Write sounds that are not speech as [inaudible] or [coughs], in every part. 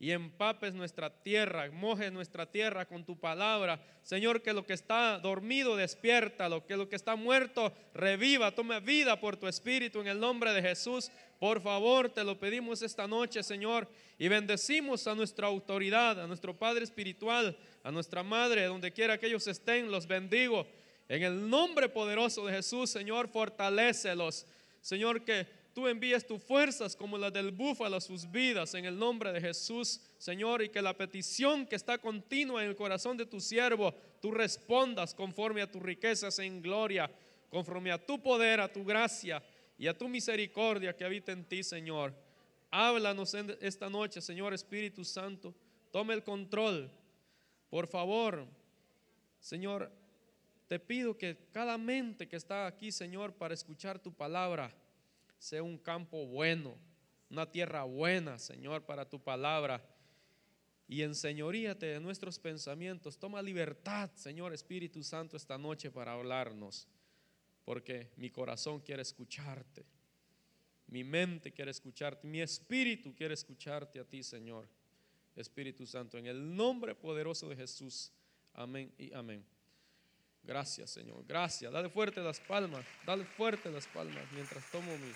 y empapes nuestra tierra, mojes nuestra tierra con tu palabra. Señor, que lo que está dormido despierta, lo que lo que está muerto reviva, tome vida por tu espíritu en el nombre de Jesús. Por favor, te lo pedimos esta noche, Señor, y bendecimos a nuestra autoridad, a nuestro Padre espiritual, a nuestra Madre, donde quiera que ellos estén, los bendigo. En el nombre poderoso de Jesús, Señor, fortalécelos. Señor, que tú envíes tus fuerzas como las del búfalo a sus vidas en el nombre de Jesús, Señor, y que la petición que está continua en el corazón de tu siervo, tú respondas conforme a tus riquezas en gloria, conforme a tu poder, a tu gracia y a tu misericordia que habita en ti, Señor. Háblanos esta noche, Señor Espíritu Santo. Tome el control. Por favor, Señor, te pido que cada mente que está aquí, Señor, para escuchar tu palabra, sea un campo bueno, una tierra buena, Señor, para tu palabra. Y enseñoríate de nuestros pensamientos. Toma libertad, Señor Espíritu Santo, esta noche para hablarnos. Porque mi corazón quiere escucharte. Mi mente quiere escucharte. Mi espíritu quiere escucharte a ti, Señor. Espíritu Santo, en el nombre poderoso de Jesús. Amén y amén. Gracias, Señor. Gracias. Dale fuerte las palmas. Dale fuerte las palmas mientras tomo mi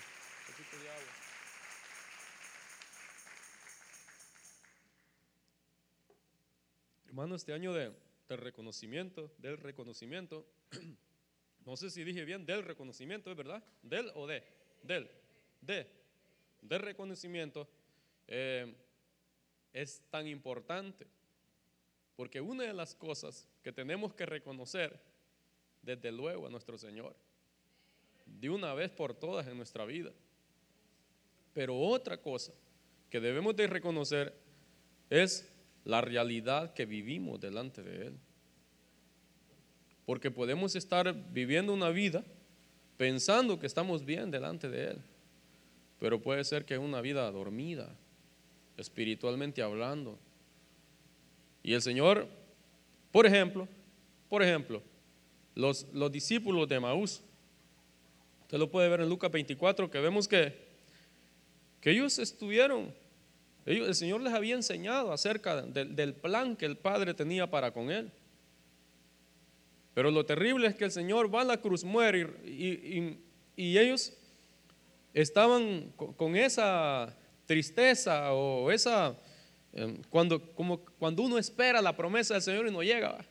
Hermano, este año de, reconocimiento, del reconocimiento, [clears throat] no sé si dije bien, del reconocimiento, ¿es verdad? ¿Del o de? Del, de, del reconocimiento eh, es tan importante. Porque una de las cosas que tenemos que reconocer, desde luego, a nuestro Señor, de una vez por todas en nuestra vida. Pero otra cosa que debemos de reconocer es la realidad que vivimos delante de Él. Porque podemos estar viviendo una vida pensando que estamos bien delante de Él, pero puede ser que una vida dormida, espiritualmente hablando. Y el Señor, por ejemplo, por ejemplo, los, los discípulos de Maús, usted lo puede ver en Lucas 24, que vemos que que ellos estuvieron, el Señor les había enseñado acerca del plan que el Padre tenía para con él. Pero lo terrible es que el Señor va a la cruz, muere y, ellos estaban con, esa tristeza o esa, em, cuando, como cuando uno espera la promesa del Señor y no llega.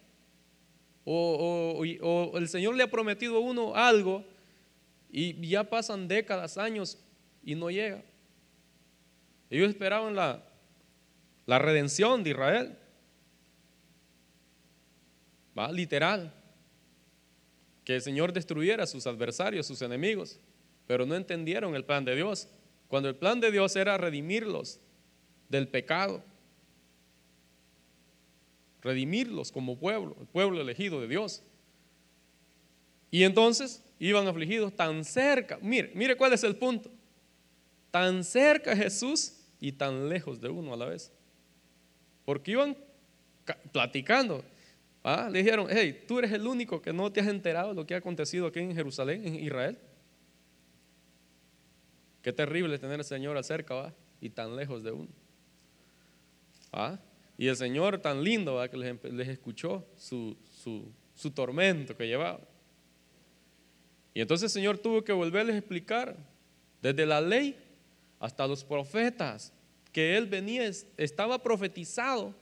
O, o, el Señor le ha prometido a uno algo y ya pasan décadas, años y no llega. Ellos esperaban la, la redención de Israel. ¿Va? Literal. Que el Señor destruyera a sus adversarios, sus enemigos. Pero no entendieron el plan de Dios. Cuando el plan de Dios era redimirlos del pecado. Redimirlos como pueblo, el pueblo elegido de Dios. Y entonces iban afligidos tan cerca. Mire, mire cuál es el punto. Tan cerca Jesús y tan lejos de uno a la vez. Porque iban platicando. ¿ah? Le dijeron, hey, tú eres el único que no te has enterado de lo que ha acontecido aquí en Jerusalén, en Israel. Qué terrible tener al Señor acerca y tan lejos de uno. ¿Ah? Y el Señor tan lindo que les, escuchó su, su tormento que llevaba. Y entonces el Señor tuvo que volverles a explicar desde la ley hasta los profetas, que él venía, estaba profetizado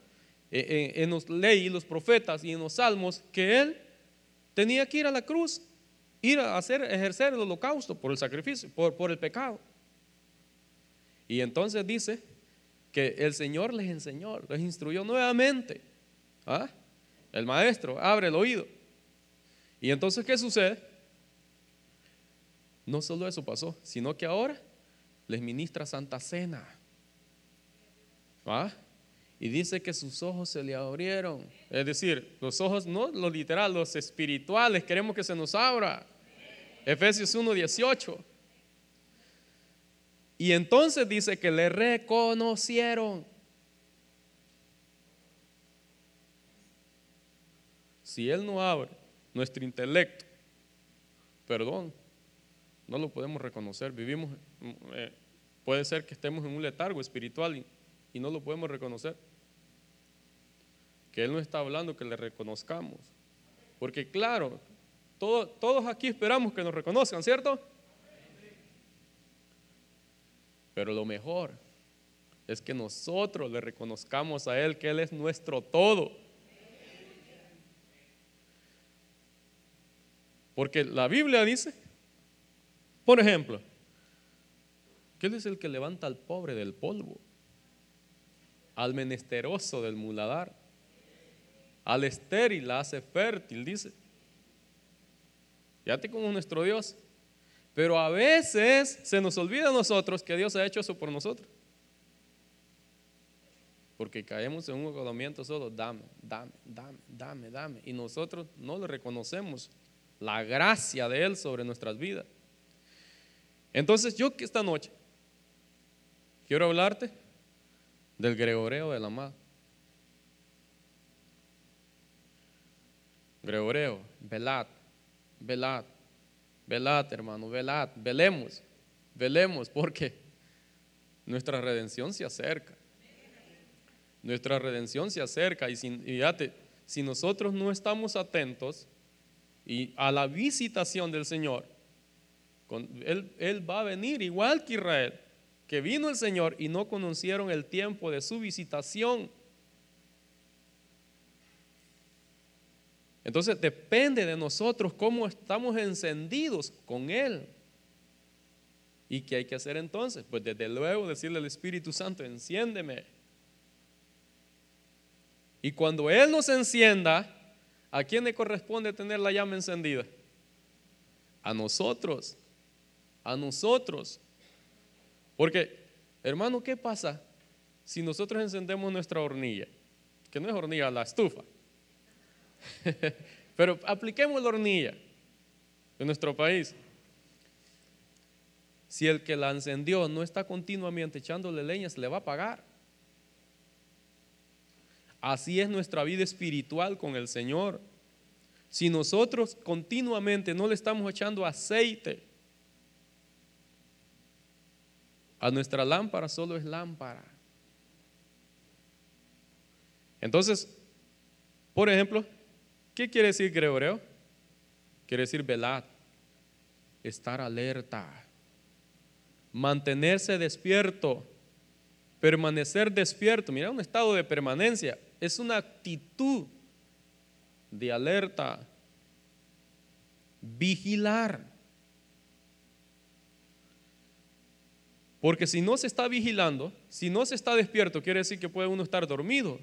eh, en, los leyes, y los profetas y en los salmos, que él tenía que ir a la cruz, ir a hacer, ejercer el holocausto por el sacrificio, por, por el pecado. Y entonces dice que el Señor les enseñó, les instruyó nuevamente. ¿Ah? El maestro abre el oído. Y entonces, ¿qué sucede? No solo eso pasó, sino que ahora les ministra Santa Cena. ¿Ah? Y dice que sus ojos se le abrieron. Es decir, los ojos, no los literal, los espirituales, queremos que se nos abra. Efesios 1:18. Y entonces dice que le reconocieron. Si Él no abre nuestro intelecto, perdón, no lo podemos reconocer. Vivimos, eh, puede ser que estemos en un letargo espiritual y no lo podemos reconocer. Que Él no está hablando que le reconozcamos. Porque claro, todos aquí esperamos que nos reconozcan, ¿cierto? Pero lo mejor es que nosotros le reconozcamos a Él que Él es nuestro todo. Porque la Biblia dice, por ejemplo, que Él es el que levanta al pobre del polvo, al menesteroso del muladar, al estéril la hace fértil, dice. Fíjate como nuestro Dios. Pero a veces se nos olvida a nosotros que Dios ha hecho eso por nosotros. Porque caemos en un agotamiento solo, dame, dame, dame, dame, dame. Y nosotros no le reconocemos la gracia de Él sobre nuestras vidas. Entonces yo que esta noche quiero hablarte del Gregoreo de la Amado. Gregoreo, velad, velad, velad, hermano, velad, velemos, velemos, porque nuestra redención se acerca. Nuestra redención se acerca y, sin, fíjate, si nosotros no estamos atentos y a la visitación del Señor, él, él va a venir igual que Israel, que vino el Señor y no conocieron el tiempo de su visitación. Entonces depende de nosotros cómo estamos encendidos con Él. ¿Y qué hay que hacer entonces? Pues desde luego decirle al Espíritu Santo, enciéndeme. Y cuando Él nos encienda, ¿a quién le corresponde tener la llama encendida? A nosotros, a nosotros. Porque, hermano, ¿qué pasa si nosotros encendemos nuestra hornilla? Que no es hornilla, la estufa. [laughs] Pero apliquemos la hornilla en nuestro país. Si el que la encendió no está continuamente echándole leña, se le va a pagar. Así es nuestra vida espiritual con el Señor. Si nosotros continuamente no le estamos echando aceite, a nuestra lámpara solo es lámpara. Entonces, por ejemplo, ¿Qué quiere decir Gregoreo? Quiere decir velar, estar alerta, mantenerse despierto, permanecer despierto. Mira, un estado de permanencia es una actitud de alerta, vigilar. Porque si no se está vigilando, si no se está despierto, quiere decir que puede uno estar dormido.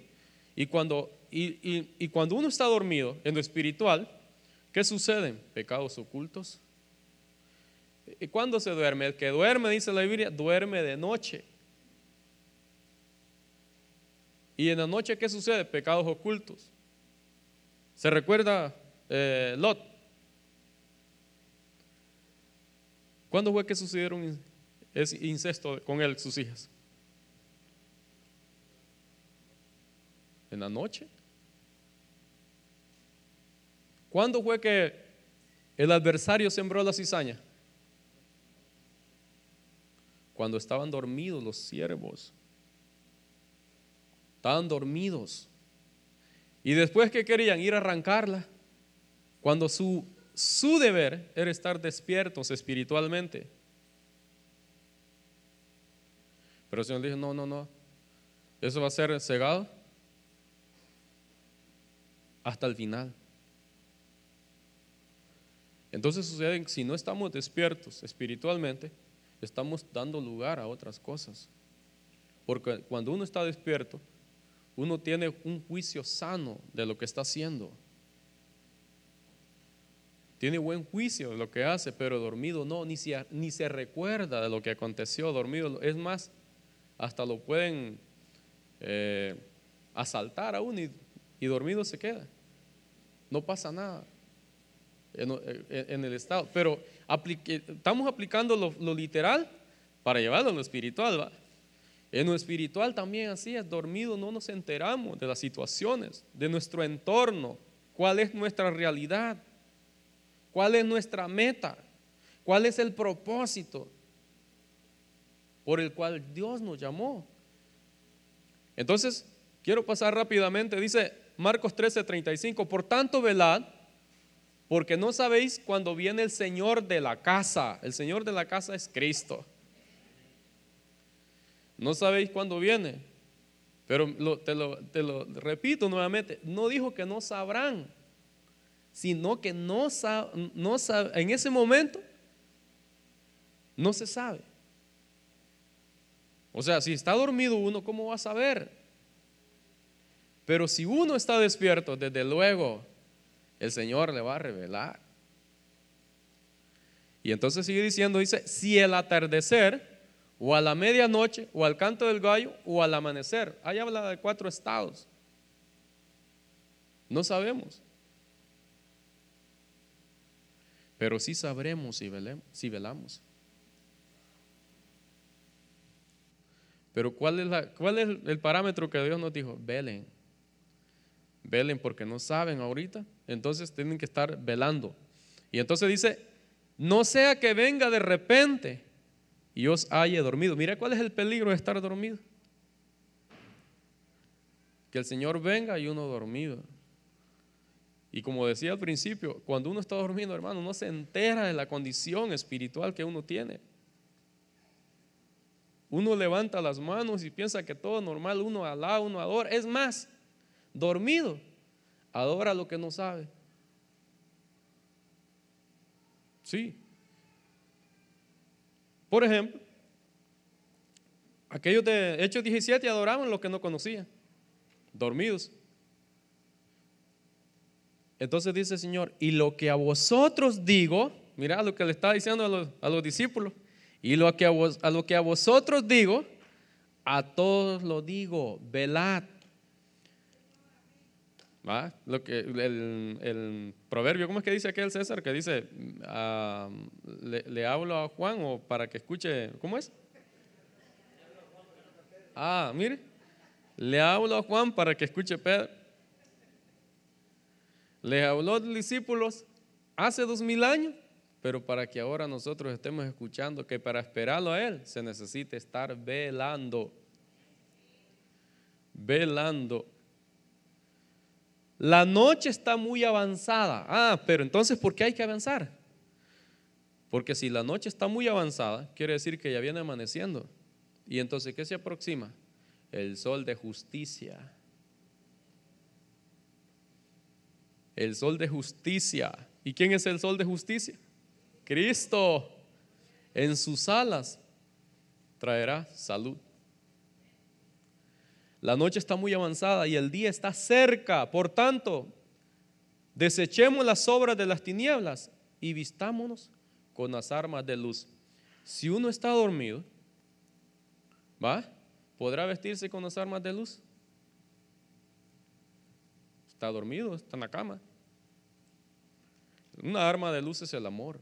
Y cuando y, cuando uno está dormido en lo espiritual, ¿qué sucede? Pecados ocultos. ¿Y cuándo se duerme? El que duerme, dice la Biblia, duerme de noche. ¿Y en la noche qué sucede? Pecados ocultos. ¿Se recuerda eh, Lot? ¿Cuándo fue que sucedieron ese incesto con él, sus hijas? ¿En la noche? ¿Cuándo fue que el adversario sembró la cizaña? Cuando estaban dormidos los siervos. Estaban dormidos. Y después que querían ir a arrancarla, cuando su, su deber era estar despiertos espiritualmente. Pero el Señor dijo, no, no, no, eso va a ser cegado hasta el final. Entonces sucede que si no estamos despiertos espiritualmente, estamos dando lugar a otras cosas. Porque cuando uno está despierto, uno tiene un juicio sano de lo que está haciendo. Tiene buen juicio de lo que hace, pero dormido no, ni se, ni se recuerda de lo que aconteció dormido. Es más, hasta lo pueden eh, asaltar a uno y dormido se queda. No pasa nada en, el Estado. Pero estamos aplicando lo, literal para llevarlo a lo espiritual. En lo espiritual también así es, dormido no nos enteramos de las situaciones, de nuestro entorno, cuál es nuestra realidad, cuál es nuestra meta, cuál es el propósito por el cual Dios nos llamó. Entonces, quiero pasar rápidamente. Dice Marcos 13:35, por tanto, velad, porque no sabéis cuándo viene el Señor de la casa. El Señor de la casa es Cristo. No sabéis cuándo viene. Pero te, lo, repito nuevamente, no dijo que no sabrán, sino que no, no en ese momento no se sabe. O sea, si está dormido uno, ¿cómo va a saber? Pero si uno está despierto, desde luego, el Señor le va a revelar. Y entonces sigue diciendo, dice, si el atardecer o a la medianoche, o al canto del gallo, o al amanecer. Ahí habla de cuatro estados. No sabemos. Pero sí sabremos si, si velamos. Pero ¿cuál es, la, ¿cuál es el parámetro que Dios nos dijo? Velen. Velen porque no saben ahorita. Entonces tienen que estar velando. Y entonces dice, no sea que venga de repente y os haya dormido. Mira cuál es el peligro de estar dormido. Que el Señor venga y uno dormido. Y como decía al principio, cuando uno está dormido, hermano, no se entera de la condición espiritual que uno tiene. Uno levanta las manos y piensa que todo normal, uno alaba, uno adora. Es más, dormido, adora lo que no sabe. Sí, por ejemplo, aquellos de Hechos 17 adoraban lo que no conocían, dormidos. Entonces dice el Señor, y lo que a vosotros digo, mira lo que le está diciendo a los, discípulos, y lo que a, a lo que a vosotros digo, a todos lo digo, velad. Lo que, el, proverbio, ¿cómo es que dice aquel César? Que dice, ah, le, hablo a Juan o para que escuche, ¿cómo es? Ah, mire, le hablo a Juan para que escuche Pedro. Le habló a los discípulos hace dos mil años, pero para que ahora nosotros estemos escuchando que para esperarlo a Él se necesita estar velando. Velando. La noche está muy avanzada. Ah, pero entonces, ¿por qué hay que avanzar? Porque si la noche está muy avanzada, quiere decir que ya viene amaneciendo. Y entonces, ¿qué se aproxima? El sol de justicia. El sol de justicia. ¿Y quién es el sol de justicia? Cristo. En sus alas traerá salud. La noche está muy avanzada y el día está cerca. Por tanto, desechemos las obras de las tinieblas y vistámonos con las armas de luz. Si uno está dormido, ¿va? ¿Podrá vestirse con las armas de luz? Está dormido, está en la cama. Una arma de luz es el amor.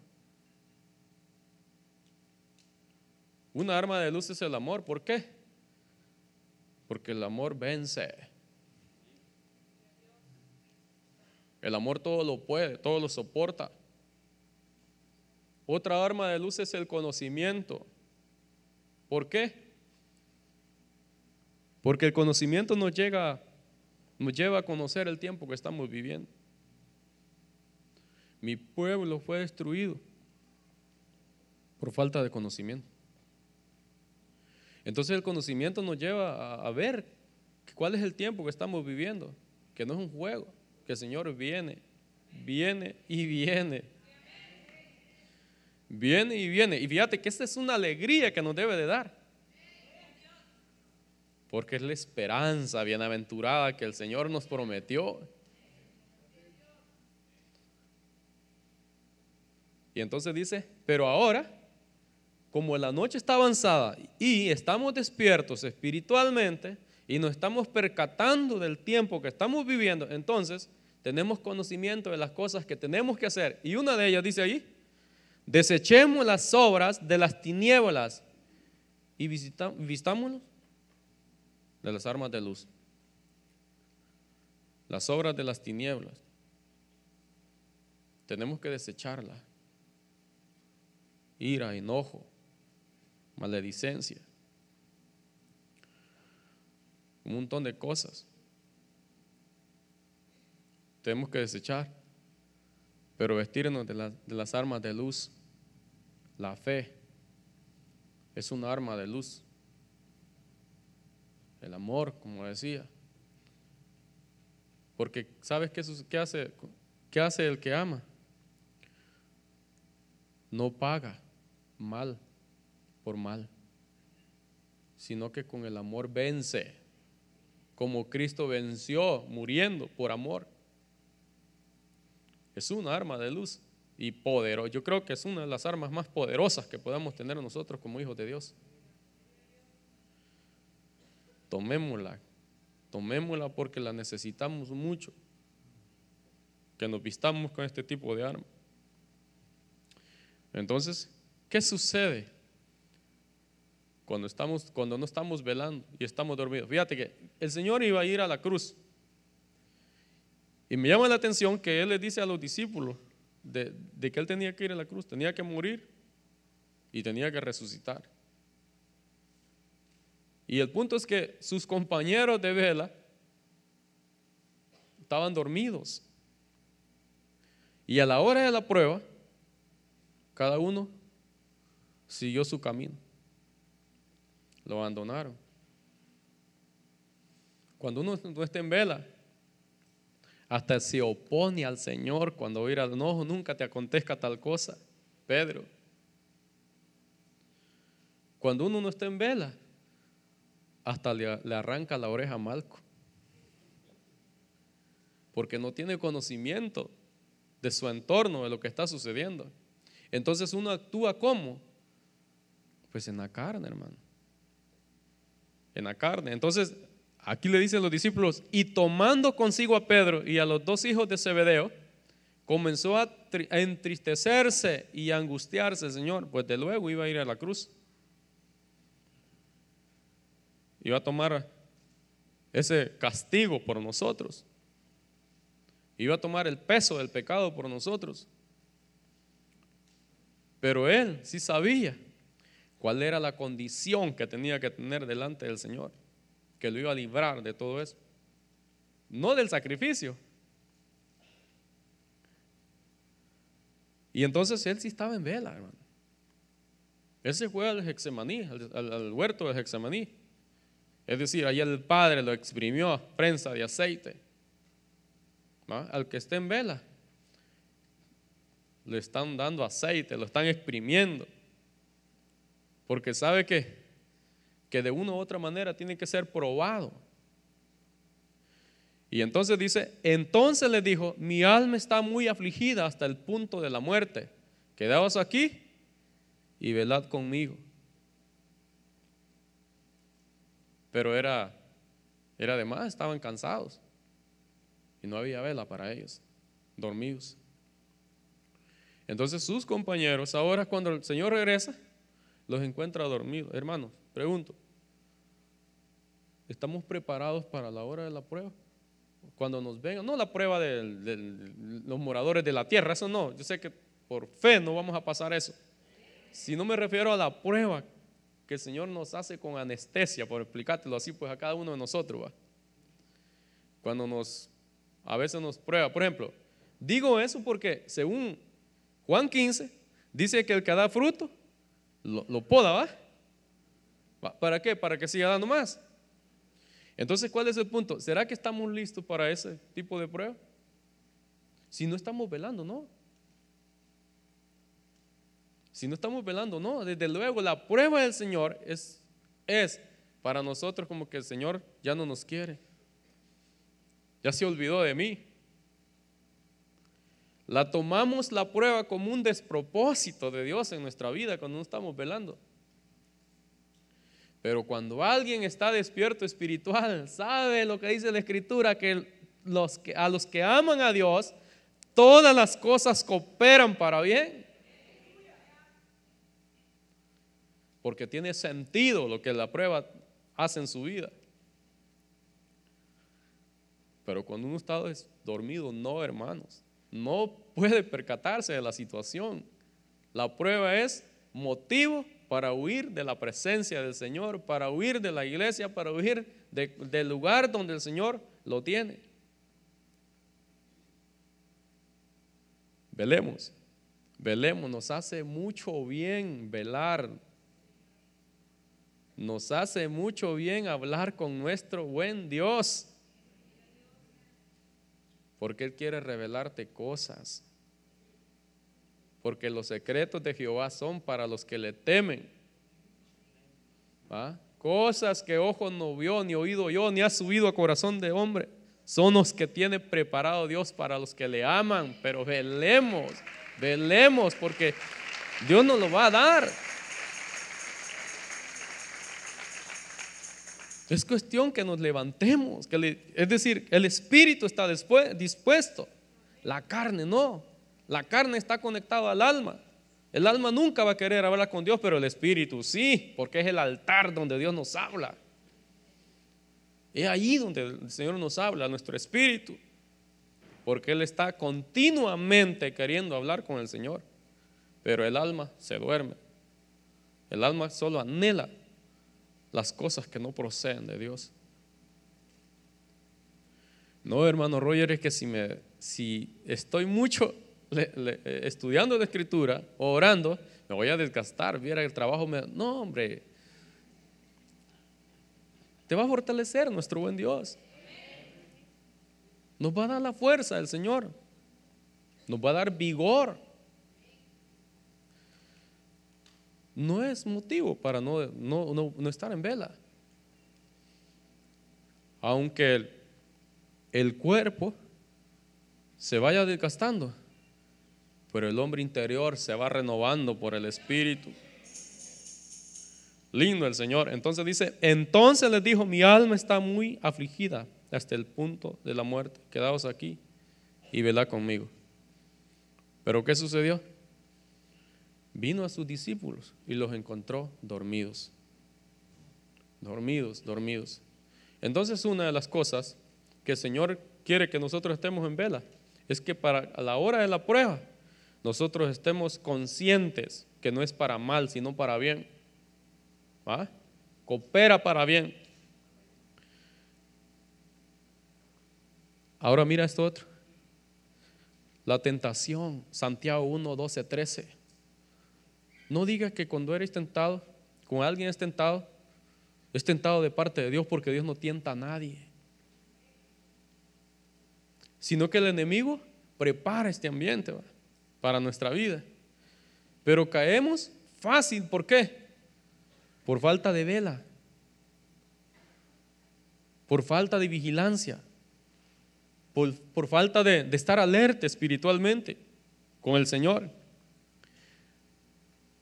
Una arma de luz es el amor. ¿Por qué? Porque el amor vence. El amor todo lo puede, todo lo soporta. Otra arma de luz es el conocimiento. ¿Por qué? Porque el conocimiento nos llega, nos lleva a conocer el tiempo que estamos viviendo. Mi pueblo fue destruido por falta de conocimiento. Entonces el conocimiento nos lleva a, ver cuál es el tiempo que estamos viviendo, que no es un juego, que el Señor viene, viene y viene. Viene y viene. Y fíjate que esta es una alegría que nos debe de dar. Porque es la esperanza bienaventurada que el Señor nos prometió. Y entonces dice, pero ahora como la noche está avanzada y estamos despiertos espiritualmente y nos estamos percatando del tiempo que estamos viviendo, entonces tenemos conocimiento de las cosas que tenemos que hacer. Y una de ellas dice ahí, desechemos las obras de las tinieblas y vistámonos de las armas de luz. Las obras de las tinieblas. Tenemos que desecharlas. Ira, enojo, maledicencia. un montón de cosas. Tenemos que desechar, pero vestirnos de, de las armas de luz. La fe es un arma de luz. El amor, como decía. Porque ¿sabes qué, qué, hace, qué hace el que ama? No paga mal por mal, sino que con el amor vence, como Cristo venció muriendo por amor. Es un arma de luz y poderosa. Yo creo que es una de las armas más poderosas que podamos tener nosotros como hijos de Dios. Tomémosla, tomémosla porque la necesitamos mucho. Que nos vistamos con este tipo de arma. Entonces, ¿qué sucede cuando, estamos, cuando no estamos velando y estamos dormidos? Fíjate que el Señor iba a ir a la cruz. Y me llama la atención que Él le dice a los discípulos de, de que Él tenía que ir a la cruz, tenía que morir y tenía que resucitar. Y el punto es que sus compañeros de vela estaban dormidos. Y a la hora de la prueba, cada uno siguió su camino. Lo abandonaron. Cuando uno no está en vela, hasta se opone al Señor cuando oirá, no, nunca te acontezca tal cosa. Pedro. Cuando uno no está en vela, hasta le, arranca la oreja a Malco. Porque no tiene conocimiento de su entorno, de lo que está sucediendo. Entonces uno actúa como? Pues en la carne, hermano. En la carne. Entonces, aquí le dicen los discípulos, y tomando consigo a Pedro y a los dos hijos de Zebedeo, comenzó a, entristecerse y a angustiarse, Señor, pues de luego iba a ir a la cruz iba a tomar ese castigo por nosotros. Iba a tomar el peso del pecado por nosotros. Pero él sí sabía cuál era la condición que tenía que tener delante del Señor, que lo iba a librar de todo eso. No del sacrificio. Y entonces él sí estaba en vela, hermano. Él se fue al Hexemaní, al, huerto del Hexemaní. Es decir, ahí el Padre lo exprimió a prensa de aceite. Al que esté en vela, le están dando aceite, lo están exprimiendo. Porque sabe que, que de una u otra manera tiene que ser probado. Y entonces dice, entonces le dijo, mi alma está muy afligida hasta el punto de la muerte. Quedaos aquí y velad conmigo. Pero era, era de más, estaban cansados. Y no había vela para ellos, dormidos. Entonces sus compañeros, ahora cuando el Señor regresa, los encuentra dormidos. Hermanos, pregunto, ¿estamos preparados para la hora de la prueba? Cuando nos vengan, no la prueba de, los moradores de la tierra, eso no, yo sé que por fe no vamos a pasar eso. Si no me refiero a la prueba que el Señor nos hace con anestesia, por explicártelo así, pues a cada uno de nosotros, ¿va? Cuando nos, a veces nos prueba. Por ejemplo, digo eso porque según Juan 15, dice que el que da fruto, lo, poda, ¿va? ¿Para qué? Para que siga dando más. Entonces, ¿cuál es el punto? ¿Será que estamos listos para ese tipo de prueba? Si no estamos velando, no. Si no estamos velando, no, desde luego la prueba del Señor es, es para nosotros como que el Señor ya no nos quiere. Ya se olvidó de mí. La tomamos la prueba como un despropósito de Dios en nuestra vida cuando no estamos velando. Pero cuando alguien está despierto espiritual, sabe lo que dice la Escritura, que, que a los que aman a Dios, todas las cosas cooperan para bien. porque tiene sentido lo que la prueba hace en su vida. Pero cuando uno está dormido, no, hermanos, no puede percatarse de la situación. La prueba es motivo para huir de la presencia del Señor, para huir de la iglesia, para huir del lugar donde el Señor lo tiene. Velemos, velemos, nos hace mucho bien velar. Nos hace mucho bien hablar con nuestro buen Dios. Porque Él quiere revelarte cosas. Porque los secretos de Jehová son para los que le temen. Cosas que ojo no vio, ni oído yo, ni ha subido a corazón de hombre son los que tiene preparado Dios para los que le aman, pero velemos, velemos, porque Dios nos lo va a dar. Es cuestión que nos levantemos, que es decir, el espíritu está dispuesto, la carne no, la carne está conectada al alma. El alma nunca va a querer hablar con Dios, pero el espíritu sí, porque es el altar donde Dios nos habla. Es ahí donde el Señor nos habla, nuestro espíritu, porque Él está continuamente queriendo hablar con el Señor, pero el alma se duerme. El alma solo anhela las cosas que no proceden de Dios. No, hermano Roger, es que si, me, si estoy mucho estudiando la escritura o orando, me voy a desgastar, viera el trabajo. Me, no, hombre, te va a fortalecer nuestro buen Dios. Nos va a dar la fuerza del Señor. Nos va a dar vigor. No es motivo para no, no, estar en vela. Aunque el, el cuerpo se vaya desgastando, pero el hombre interior se va renovando por el Espíritu. Lindo el Señor. Entonces dice, entonces les dijo, mi alma está muy afligida hasta el punto de la muerte. Quedaos aquí y velad conmigo. Pero ¿qué sucedió? Vino a sus discípulos y los encontró dormidos. Dormidos, dormidos. Entonces una de las cosas que el Señor quiere que nosotros estemos en vela es que para la hora de la prueba nosotros estemos conscientes que no es para mal, sino para bien. Coopera para bien. Ahora mira esto otro. La tentación, Santiago 1, 12, 13. No digas que cuando eres tentado, con alguien es tentado, es tentado de parte de Dios porque Dios no tienta a nadie. Sino que el enemigo prepara este ambiente para nuestra vida. Pero caemos fácil, ¿por qué? por falta de vela, por falta de vigilancia, por, falta de, de estar alerta espiritualmente con el Señor.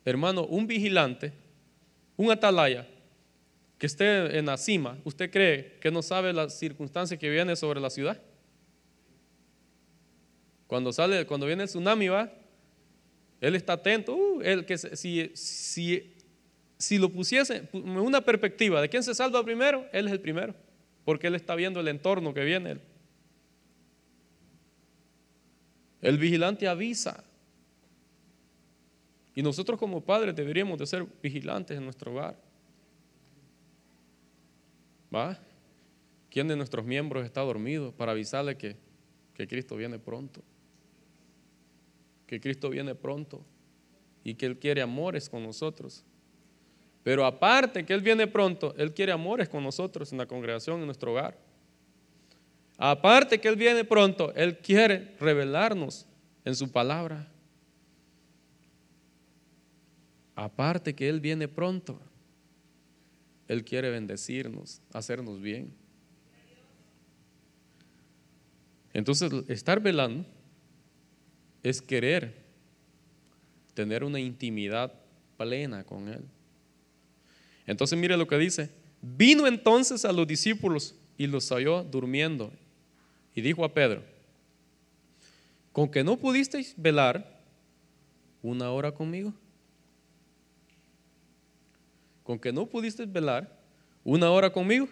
Hermano, un vigilante, un atalaya que esté en la cima, ¿usted cree que no sabe las circunstancias que vienen sobre la ciudad? Cuando sale, cuando viene el tsunami, va, él está atento. Uh, él que si, si si lo pusiese en una perspectiva de quién se salva primero, Él es el primero, porque Él está viendo el entorno que viene. El vigilante avisa. Y nosotros como padres deberíamos de ser vigilantes en nuestro hogar. ¿Va? ¿Quién de nuestros miembros está dormido para avisarle que, que Cristo viene pronto? Que Cristo viene pronto y que Él quiere amores con nosotros. Pero aparte que Él viene pronto, Él quiere amores con nosotros en la congregación, en nuestro hogar. Aparte que Él viene pronto, Él quiere revelarnos en su palabra. Aparte que Él viene pronto, Él quiere bendecirnos, hacernos bien. Entonces, estar velando es querer tener una intimidad plena con Él. Entonces mire lo que dice. Vino entonces a los discípulos y los halló durmiendo. Y dijo a Pedro, ¿con que no pudisteis velar una hora conmigo? ¿Con que no pudisteis velar una hora conmigo?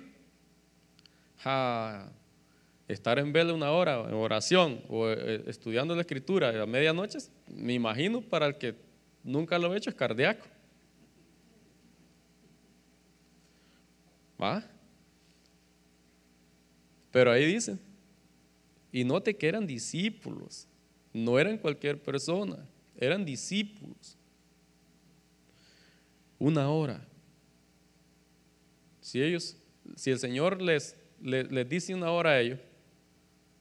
estar en vela una hora en oración o eh, estudiando la escritura a medianoche, me imagino para el que nunca lo ha hecho es cardíaco. ¿Va? Pero ahí dice, y note que eran discípulos, no eran cualquier persona, eran discípulos. Una hora. Si ellos, si el Señor les, les, dice una hora a ellos,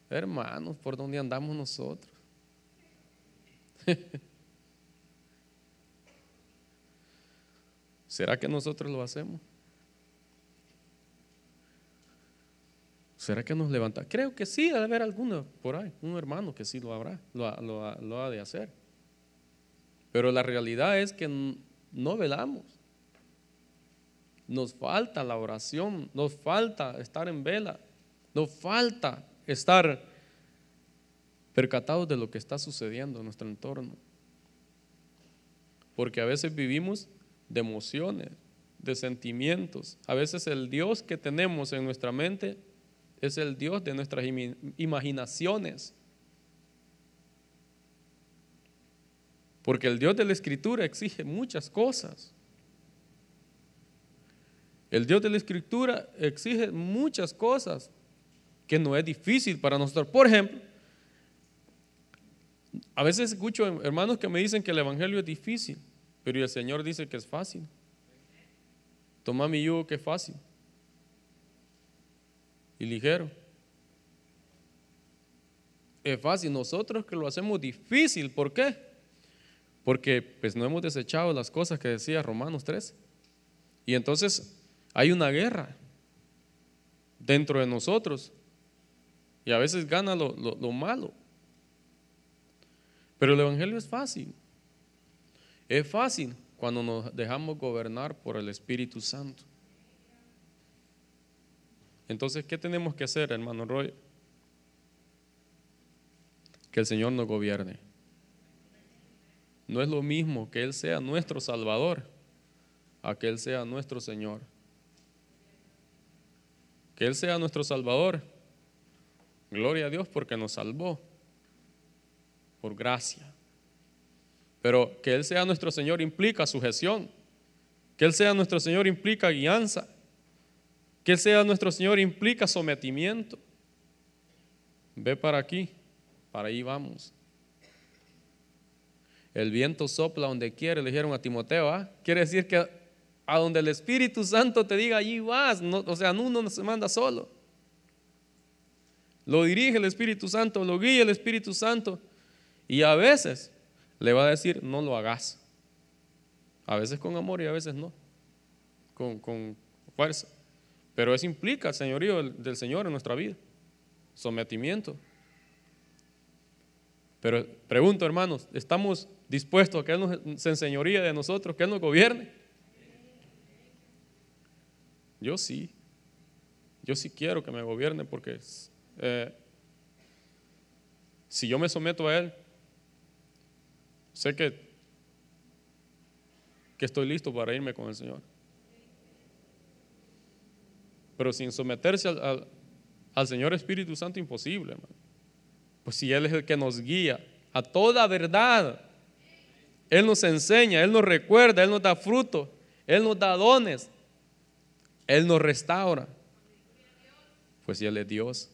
hermanos, ¿por dónde andamos nosotros? [laughs] ¿Será que nosotros lo hacemos? ¿Será que nos levanta? Creo que sí, debe haber alguno por ahí, un hermano que sí lo habrá, lo ha de hacer. Pero la realidad es que no velamos. Nos falta la oración, nos falta estar en vela, nos falta estar percatados de lo que está sucediendo en nuestro entorno. Porque a veces vivimos de emociones, de sentimientos. A veces el Dios que tenemos en nuestra mente es el Dios de nuestras imaginaciones. Porque el Dios de la Escritura exige muchas cosas. El Dios de la Escritura exige muchas cosas que no es difícil para nosotros. Por ejemplo, a veces escucho hermanos que me dicen que el Evangelio es difícil. Pero el Señor dice que es fácil. Toma mi yugo que es fácil y ligero. Es fácil, nosotros que lo hacemos difícil, ¿por qué? Porque pues no hemos desechado las cosas que decía Romanos 3. Y entonces hay una guerra dentro de nosotros. Y a veces gana lo, lo malo. Pero el Evangelio es fácil. Es fácil cuando nos dejamos gobernar por el Espíritu Santo. Entonces, ¿qué tenemos que hacer, hermano Roy? Que el Señor nos gobierne. No es lo mismo que Él sea nuestro Salvador a que Él sea nuestro Señor. Que Él sea nuestro Salvador. Gloria a Dios porque nos salvó por gracia. Pero que Él sea nuestro Señor implica sujeción. Que Él sea nuestro Señor implica guianza. Que Él sea nuestro Señor implica sometimiento. Ve para aquí, para ahí vamos. El viento sopla donde quiere, le dijeron a Timoteo. ¿ah? Quiere decir que a donde el Espíritu Santo te diga, allí vas. o sea, uno no se manda solo. Lo dirige el Espíritu Santo, lo guía el Espíritu Santo. Y a veces le va a decir, no lo hagas. A veces con amor y a veces no, con, fuerza. Pero eso implica el señorío del, Señor en nuestra vida, sometimiento. Pero pregunto, hermanos, ¿estamos dispuestos a que Él nos, se enseñoría de nosotros, que Él nos gobierne? Yo sí. Yo sí quiero que me gobierne porque eh, si yo me someto a Él, Sé que, que estoy listo para irme con el Señor. Pero sin someterse al, al, Señor Espíritu Santo, imposible, Pues si Él es el que nos guía a toda verdad, Él nos enseña, Él nos recuerda, Él nos da fruto, Él nos da dones, Él nos restaura. Pues si Él es Dios.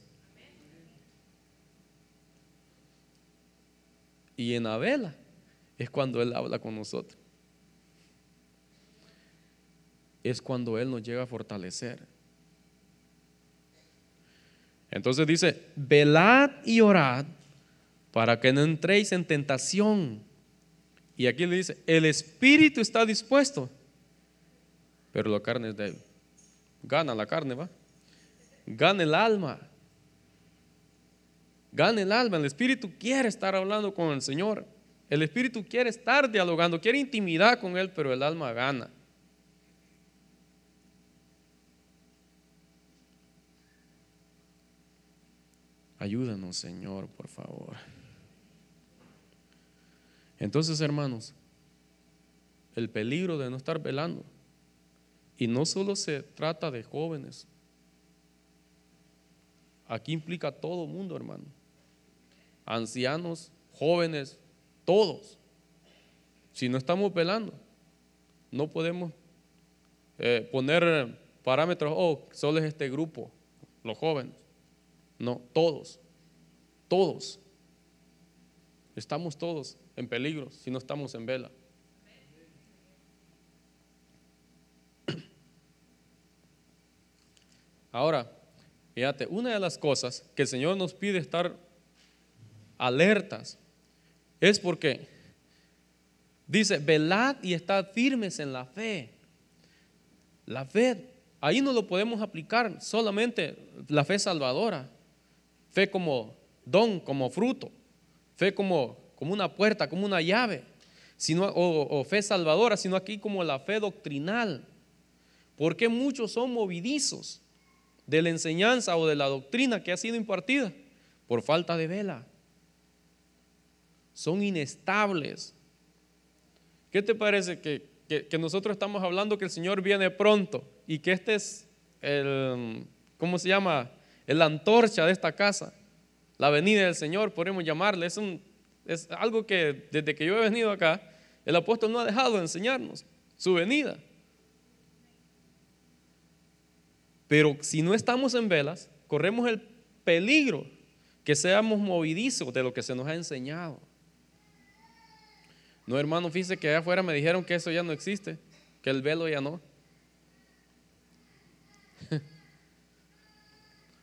Y en Abela es cuando Él habla con nosotros. Es cuando Él nos llega a fortalecer. Entonces dice, velad y orad para que no entréis en tentación. Y aquí le dice, el espíritu está dispuesto, pero la carne es débil. Gana la carne, va. Gana el alma. Gana el alma. El espíritu quiere estar hablando con el Señor. El espíritu quiere estar dialogando, quiere intimidad con Él, pero el alma gana. Ayúdanos, Señor, por favor. Entonces, hermanos, el peligro de no estar velando, y no solo se trata de jóvenes, aquí implica todo mundo, hermano. Ancianos, jóvenes, todos. Si no estamos velando, no podemos eh, poner parámetros, oh, solo es este grupo, los jóvenes. No, todos, todos. Estamos todos en peligro si no estamos en vela. Ahora, fíjate, una de las cosas que el Señor nos pide estar alertas es porque dice, velad y estad firmes en la fe. La fe, ahí no lo podemos aplicar solamente la fe salvadora, fe como don, como fruto, fe como, como una puerta, como una llave, sino, o, o fe salvadora, sino aquí como la fe doctrinal. Porque muchos son movidizos de la enseñanza o de la doctrina que ha sido impartida por falta de vela. Son inestables. ¿Qué te parece que, nosotros estamos hablando que el Señor viene pronto y que este es el, ¿cómo se llama? La antorcha de esta casa, la venida del Señor, podemos llamarle. Es algo que desde que yo he venido acá, el apóstol no ha dejado de enseñarnos, su venida. Pero si no estamos en velas, corremos el peligro que seamos movidizos de lo que se nos ha enseñado. No, hermano, fíjese que allá afuera me dijeron que eso ya no existe, que el velo ya no. [laughs]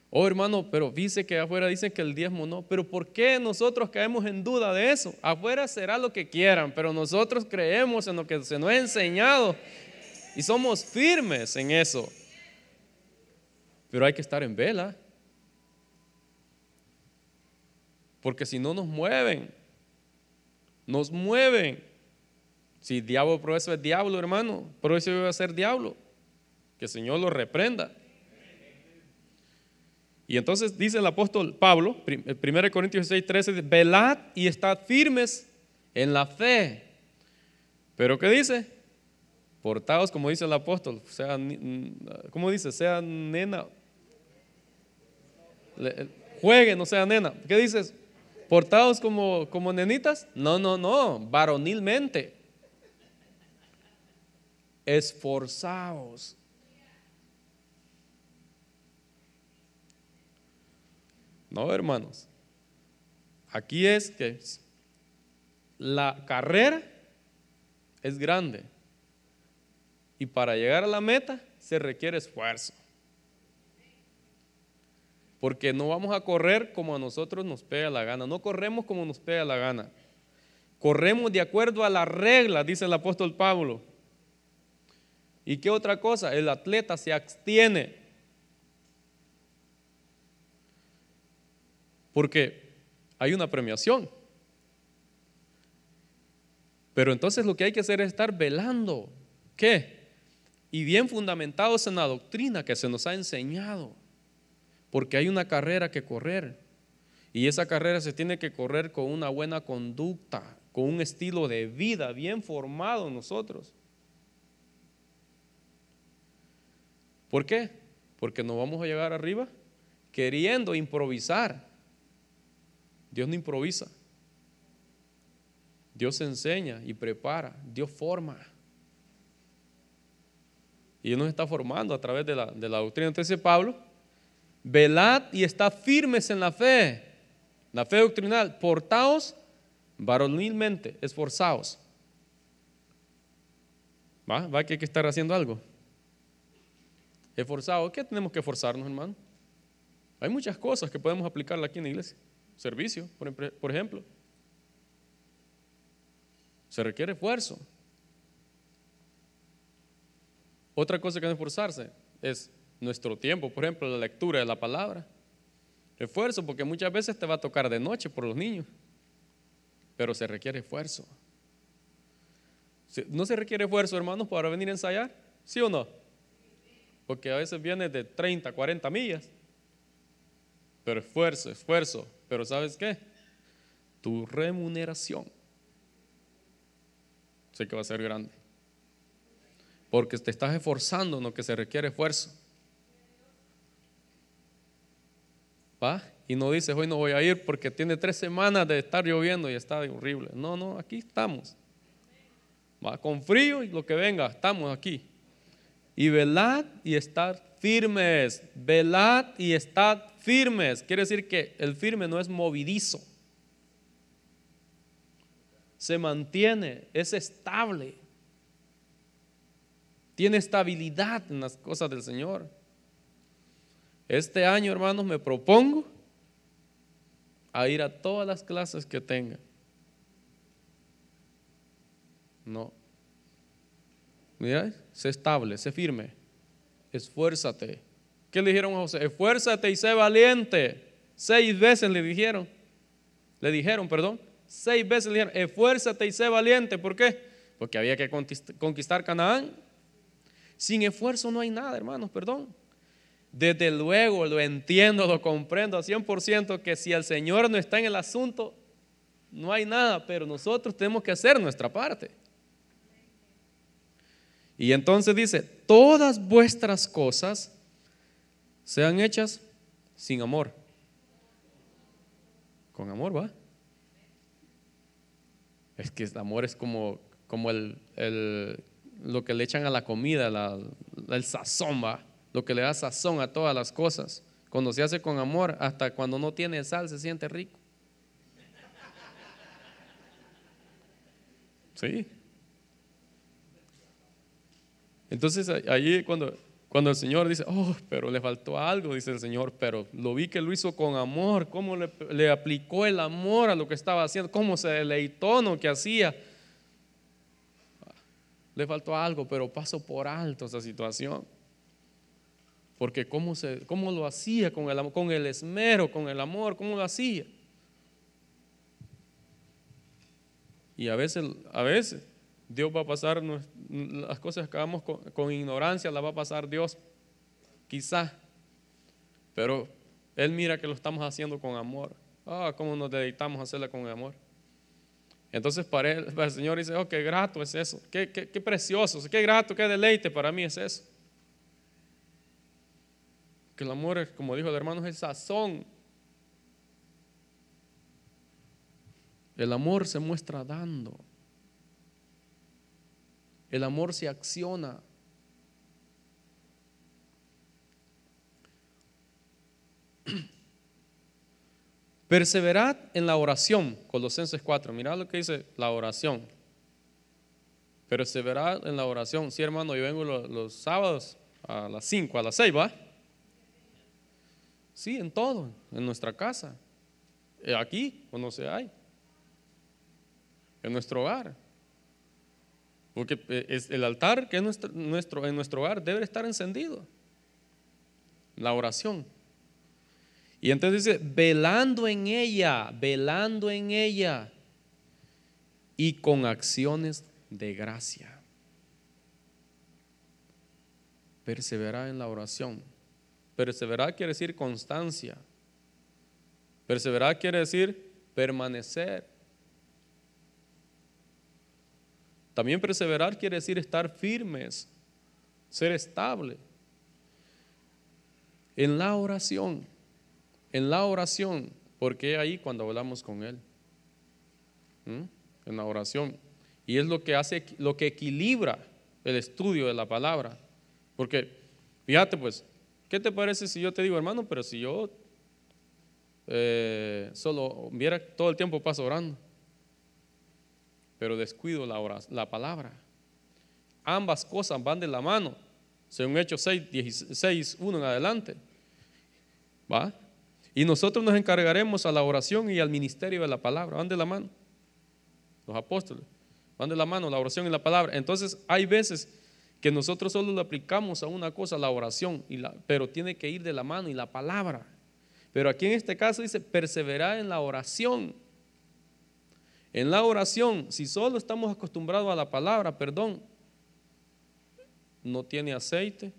oh, hermano, pero fíjese que afuera dicen que el diezmo no. Pero ¿por qué nosotros caemos en duda de eso? Afuera será lo que quieran, pero nosotros creemos en lo que se nos ha enseñado y somos firmes en eso. Pero hay que estar en vela. Porque si no nos mueven, nos mueven. Si diablo, por es diablo, hermano, por eso ser diablo. Que el Señor lo reprenda. Y entonces dice el apóstol Pablo, 1 Corintios 6, 13, velad y estad firmes en la fe. Pero ¿qué dice? Portados, como dice el apóstol, sea, ¿cómo dice? Sea nena, jueguen, no sea nena. ¿Qué dices? ¿Portados como, como nenitas? No, no, no, varonilmente. Esforzados. No, hermanos. Aquí es que la carrera es grande. Y para llegar a la meta se requiere esfuerzo porque no vamos a correr como a nosotros nos pega la gana, no corremos como nos pega la gana. Corremos de acuerdo a la regla, dice el apóstol Pablo. ¿Y qué otra cosa? El atleta se abstiene. Porque hay una premiación. Pero entonces lo que hay que hacer es estar velando. ¿Qué? Y bien fundamentados en la doctrina que se nos ha enseñado porque hay una carrera que correr. Y esa carrera se tiene que correr con una buena conducta, con un estilo de vida bien formado en nosotros. ¿Por qué? Porque no vamos a llegar arriba queriendo improvisar. Dios no improvisa. Dios enseña y prepara. Dios forma. Y Él nos está formando a través de la, de la doctrina. Entonces Pablo velad y estad firmes en la fe, la fe doctrinal, portaos varonilmente, esforzaos. ¿Va? ¿Va que hay que estar haciendo algo? Esforzados. ¿Qué tenemos que esforzarnos, hermano? Hay muchas cosas que podemos aplicarla aquí en la iglesia. Servicio, por ejemplo. Se requiere esfuerzo. Otra cosa que hay que esforzarse es nuestro tiempo, por ejemplo, la lectura de la palabra. Esfuerzo, porque muchas veces te va a tocar de noche por los niños, pero se requiere esfuerzo. ¿No se requiere esfuerzo, hermanos, para venir a ensayar? ¿Sí o no? Porque a veces viene de 30, 40 millas. Pero esfuerzo, esfuerzo. Pero ¿sabes qué? Tu remuneración sé que va a ser grande. Porque te estás esforzando en lo que se requiere esfuerzo. Y no dice, hoy no voy a ir porque tiene tres semanas de estar lloviendo y está horrible. No, no, aquí estamos. Va con frío y lo que venga, estamos aquí. Y velad y estad firmes. Velad y estad firmes. Quiere decir que el firme no es movidizo. Se mantiene, es estable. Tiene estabilidad en las cosas del Señor. Este año, hermanos, me propongo a ir a todas las clases que tenga. No. Mira, sé estable, sé firme. Esfuérzate. ¿Qué le dijeron a José? Esfuérzate y sé valiente. Seis veces le dijeron. Le dijeron, perdón. Seis veces le dijeron, esfuérzate y sé valiente. ¿Por qué? Porque había que conquistar Canaán. Sin esfuerzo no hay nada, hermanos, perdón. Desde luego lo entiendo, lo comprendo a 100% que si el Señor no está en el asunto, no hay nada, pero nosotros tenemos que hacer nuestra parte. Y entonces dice, todas vuestras cosas sean hechas sin amor. Con amor, ¿va? Es que el amor es como, como el, lo que le echan a la comida, el sazón, ¿va? Lo que le da sazón a todas las cosas. Cuando se hace con amor, hasta cuando no tiene sal se siente rico. Sí. Entonces allí cuando, cuando el Señor dice, oh, pero le faltó algo, dice el Señor, pero lo vi que lo hizo con amor, cómo le, aplicó el amor a lo que estaba haciendo, cómo se deleitó lo que hacía. Le faltó algo, pero paso por alto esa situación. Porque cómo, se, cómo lo hacía con el, esmero, con el amor, cómo lo hacía. Y a veces, a veces Dios va a pasar las cosas que hagamos con, ignorancia, las va a pasar Dios, quizá. Pero Él mira que lo estamos haciendo con amor. Ah, cómo nos dedicamos a hacerla con amor. Entonces para, él, el Señor dice, oh, qué grato es eso, qué precioso, qué grato, qué deleite para mí es eso. Que el amor, como dijo el hermano, es el sazón. El amor se muestra dando. El amor se acciona. [clears throat] Perseverad en la oración, Colosenses 4. Mirad lo que dice la oración. Perseverad en la oración. Sí, hermano, yo vengo los, sábados a las 5, a las 6, ¿va? Sí, en todo, en nuestra casa. Eh, aquí, cuando se hay. En nuestro hogar. Porque eh, es el altar que es nuestro, nuestro, en nuestro hogar debe estar encendido. La oración. Y entonces dice, velando en ella, velando en ella y con acciones de gracia. Perseverar en la oración. Perseverar quiere decir constancia. Perseverar quiere decir permanecer. También perseverar quiere decir estar firmes, ser estable. En la oración, en la oración, porque ahí cuando hablamos con Él, en la oración. Y es lo que hace, lo que equilibra el estudio de la palabra. Porque, fíjate pues, ¿qué te parece si yo te digo, hermano, pero si yo eh, solo viera todo el tiempo paso orando? pero descuido la, la palabra. Ambas cosas van de la mano, según Hechos 6, 16, 1 en adelante. ¿Va? Y nosotros nos encargaremos a la oración y al ministerio de la palabra. Van de la mano. Los apóstoles. Van de la mano la oración y la palabra. Entonces hay veces que nosotros solo le aplicamos a una cosa, la oración, pero tiene que ir de la mano y la palabra. Pero aquí en este caso dice, perseverar en la oración en la oración, si solo estamos acostumbrados a la palabra, perdón, no tiene aceite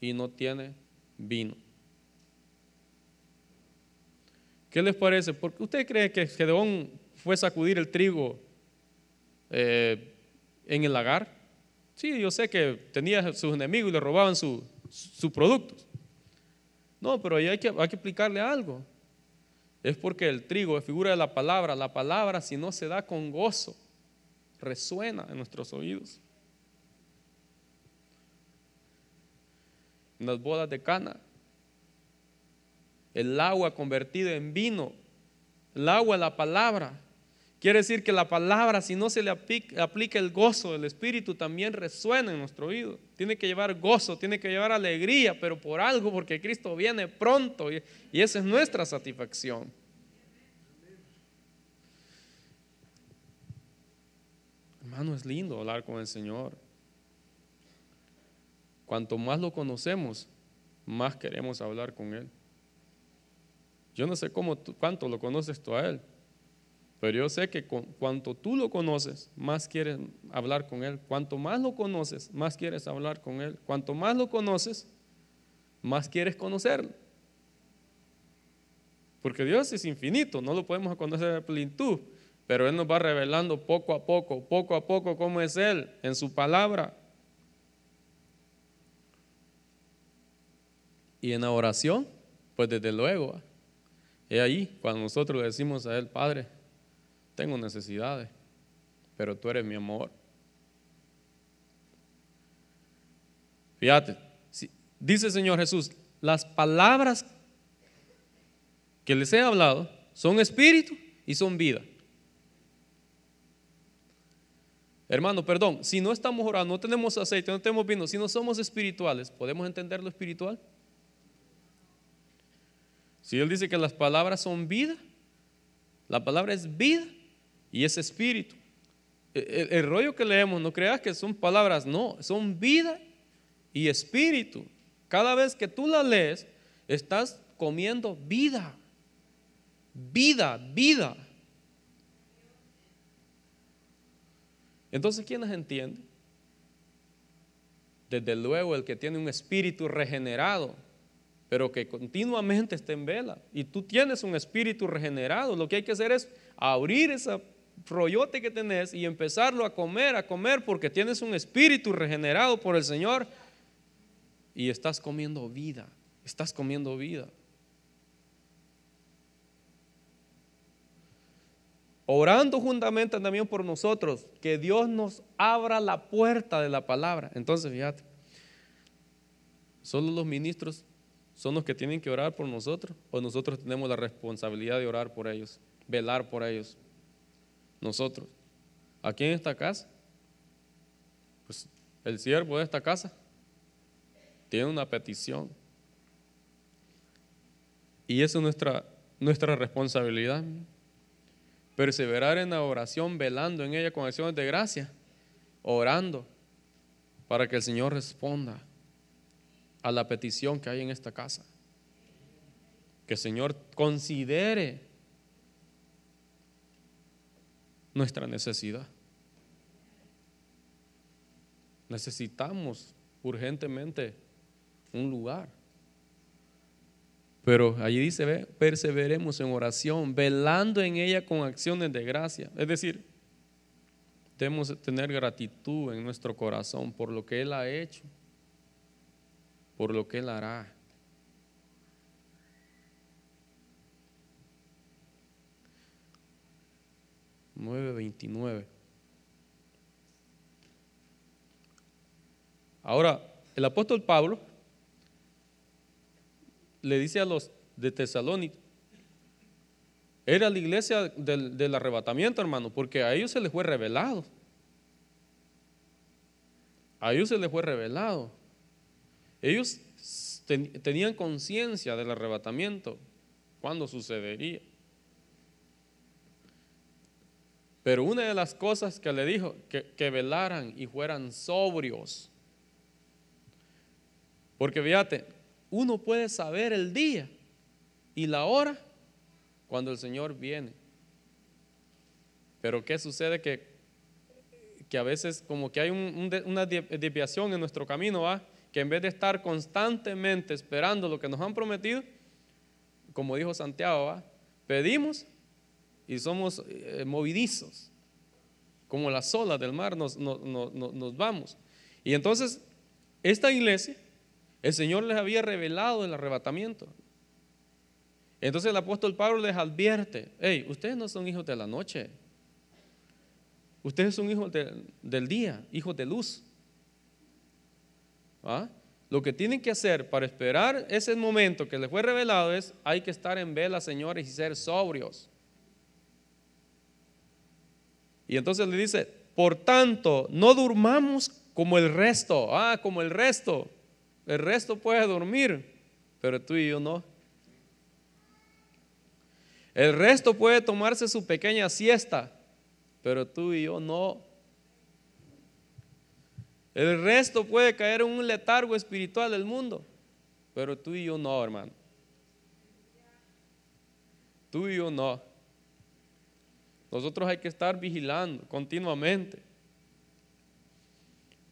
y no tiene vino. ¿Qué les parece? Porque usted cree que Gedeón fue sacudir el trigo eh, en el lagar. Sí, yo sé que tenía sus enemigos y le robaban sus productos. No, pero ahí hay que, hay que explicarle algo es porque el trigo es figura de la palabra. La palabra, si no se da con gozo, resuena en nuestros oídos. en las bodas de Cana. El agua convertida en vino. El agua, la palabra. Quiere decir que la palabra, si no se le aplica, el gozo del Espíritu, también resuena en nuestro oído. Tiene que llevar gozo, tiene que llevar alegría, pero por algo, porque Cristo viene pronto y, esa es nuestra satisfacción. Hermano, es lindo hablar con el Señor. Cuanto más lo conocemos, más queremos hablar con Él. Yo no sé cómo, cuánto lo conoces tú a Él, pero yo sé que cuanto tú lo conoces, más quieres hablar con Él. Cuanto más lo conoces, más quieres hablar con Él. Cuanto más lo conoces, más quieres conocerlo. Porque Dios es infinito, no lo podemos conocer a plenitud, pero Él nos va revelando poco a poco, poco a poco cómo es Él en su palabra. Y en la oración, pues desde luego, es ahí cuando nosotros le decimos a Él, Padre, tengo necesidades, pero tú eres mi amor. Fíjate, dice el Señor Jesús, las palabras que les he hablado son espíritu y son vida. Hermano, perdón, si no estamos orando, no tenemos aceite, no tenemos vino, si no somos espirituales, ¿podemos entender lo espiritual? Si Él dice que las palabras son vida, la palabra es vida y es espíritu. E, el, rollo que leemos, no creas que son palabras, no, son vida y espíritu. Cada vez que tú la lees, estás comiendo vida. Vida, vida. Entonces, ¿quién las entiende? Desde luego el que tiene un espíritu regenerado pero que continuamente esté en vela. Y tú tienes un espíritu regenerado. Lo que hay que hacer es abrir ese rollote que tenés y empezarlo a comer, a comer, porque tienes un espíritu regenerado por el Señor y estás comiendo vida. Estás comiendo vida. Orando juntamente también por nosotros, que Dios nos abra la puerta de la palabra. Entonces, fíjate, solo los ministros son los que tienen que orar por nosotros o nosotros tenemos la responsabilidad de orar por ellos, velar por ellos. Nosotros. Aquí en esta casa, pues el siervo de esta casa tiene una petición. Y eso es nuestra, nuestra responsabilidad. Perseverar en la oración, velando en ella con acciones de gracia, orando para que el Señor responda a la petición que hay en esta casa. Que el Señor considere nuestra necesidad. Necesitamos urgentemente un lugar. Pero allí dice, ve, perseveremos en oración, velando en ella con acciones de gracia. Es decir, debemos tener gratitud en nuestro corazón por lo que Él ha hecho por lo que Él hará. ...9.29... Ahora, el apóstol Pablo le dice a los de Tesalónica, era la iglesia del, del, arrebatamiento, hermano, porque a ellos se les fue revelado. A ellos se les fue revelado. Ellos tenían conciencia del arrebatamiento, cuándo sucedería. Pero una de las cosas que le dijo, que, que velaran y fueran sobrios. Porque fíjate, uno puede saber el día y la hora cuando el Señor viene. Pero ¿qué sucede? Que, que a veces como que hay una desviación en nuestro camino, ¿va? que en vez de estar constantemente esperando lo que nos han prometido, como dijo Santiago, pedimos y somos eh, movidizos, como las olas del mar nos, nos vamos. Y entonces, esta iglesia, el Señor les había revelado el arrebatamiento. Entonces el apóstol Pablo les advierte, hey, ustedes no son hijos de la noche, ustedes son hijos del día, hijos de luz. ¿Ah? Lo que tienen que hacer para esperar ese momento que les fue revelado es, hay que estar en vela, señores, y ser sobrios. Y entonces le dice, por tanto, no durmamos como el resto. Ah, como el resto. El resto puede dormir, pero tú y yo no. El resto puede tomarse su pequeña siesta, pero tú y yo no. El resto puede caer en un letargo espiritual del mundo, pero tú y yo no, hermano. Tú y yo no. Nosotros hay que estar vigilando continuamente.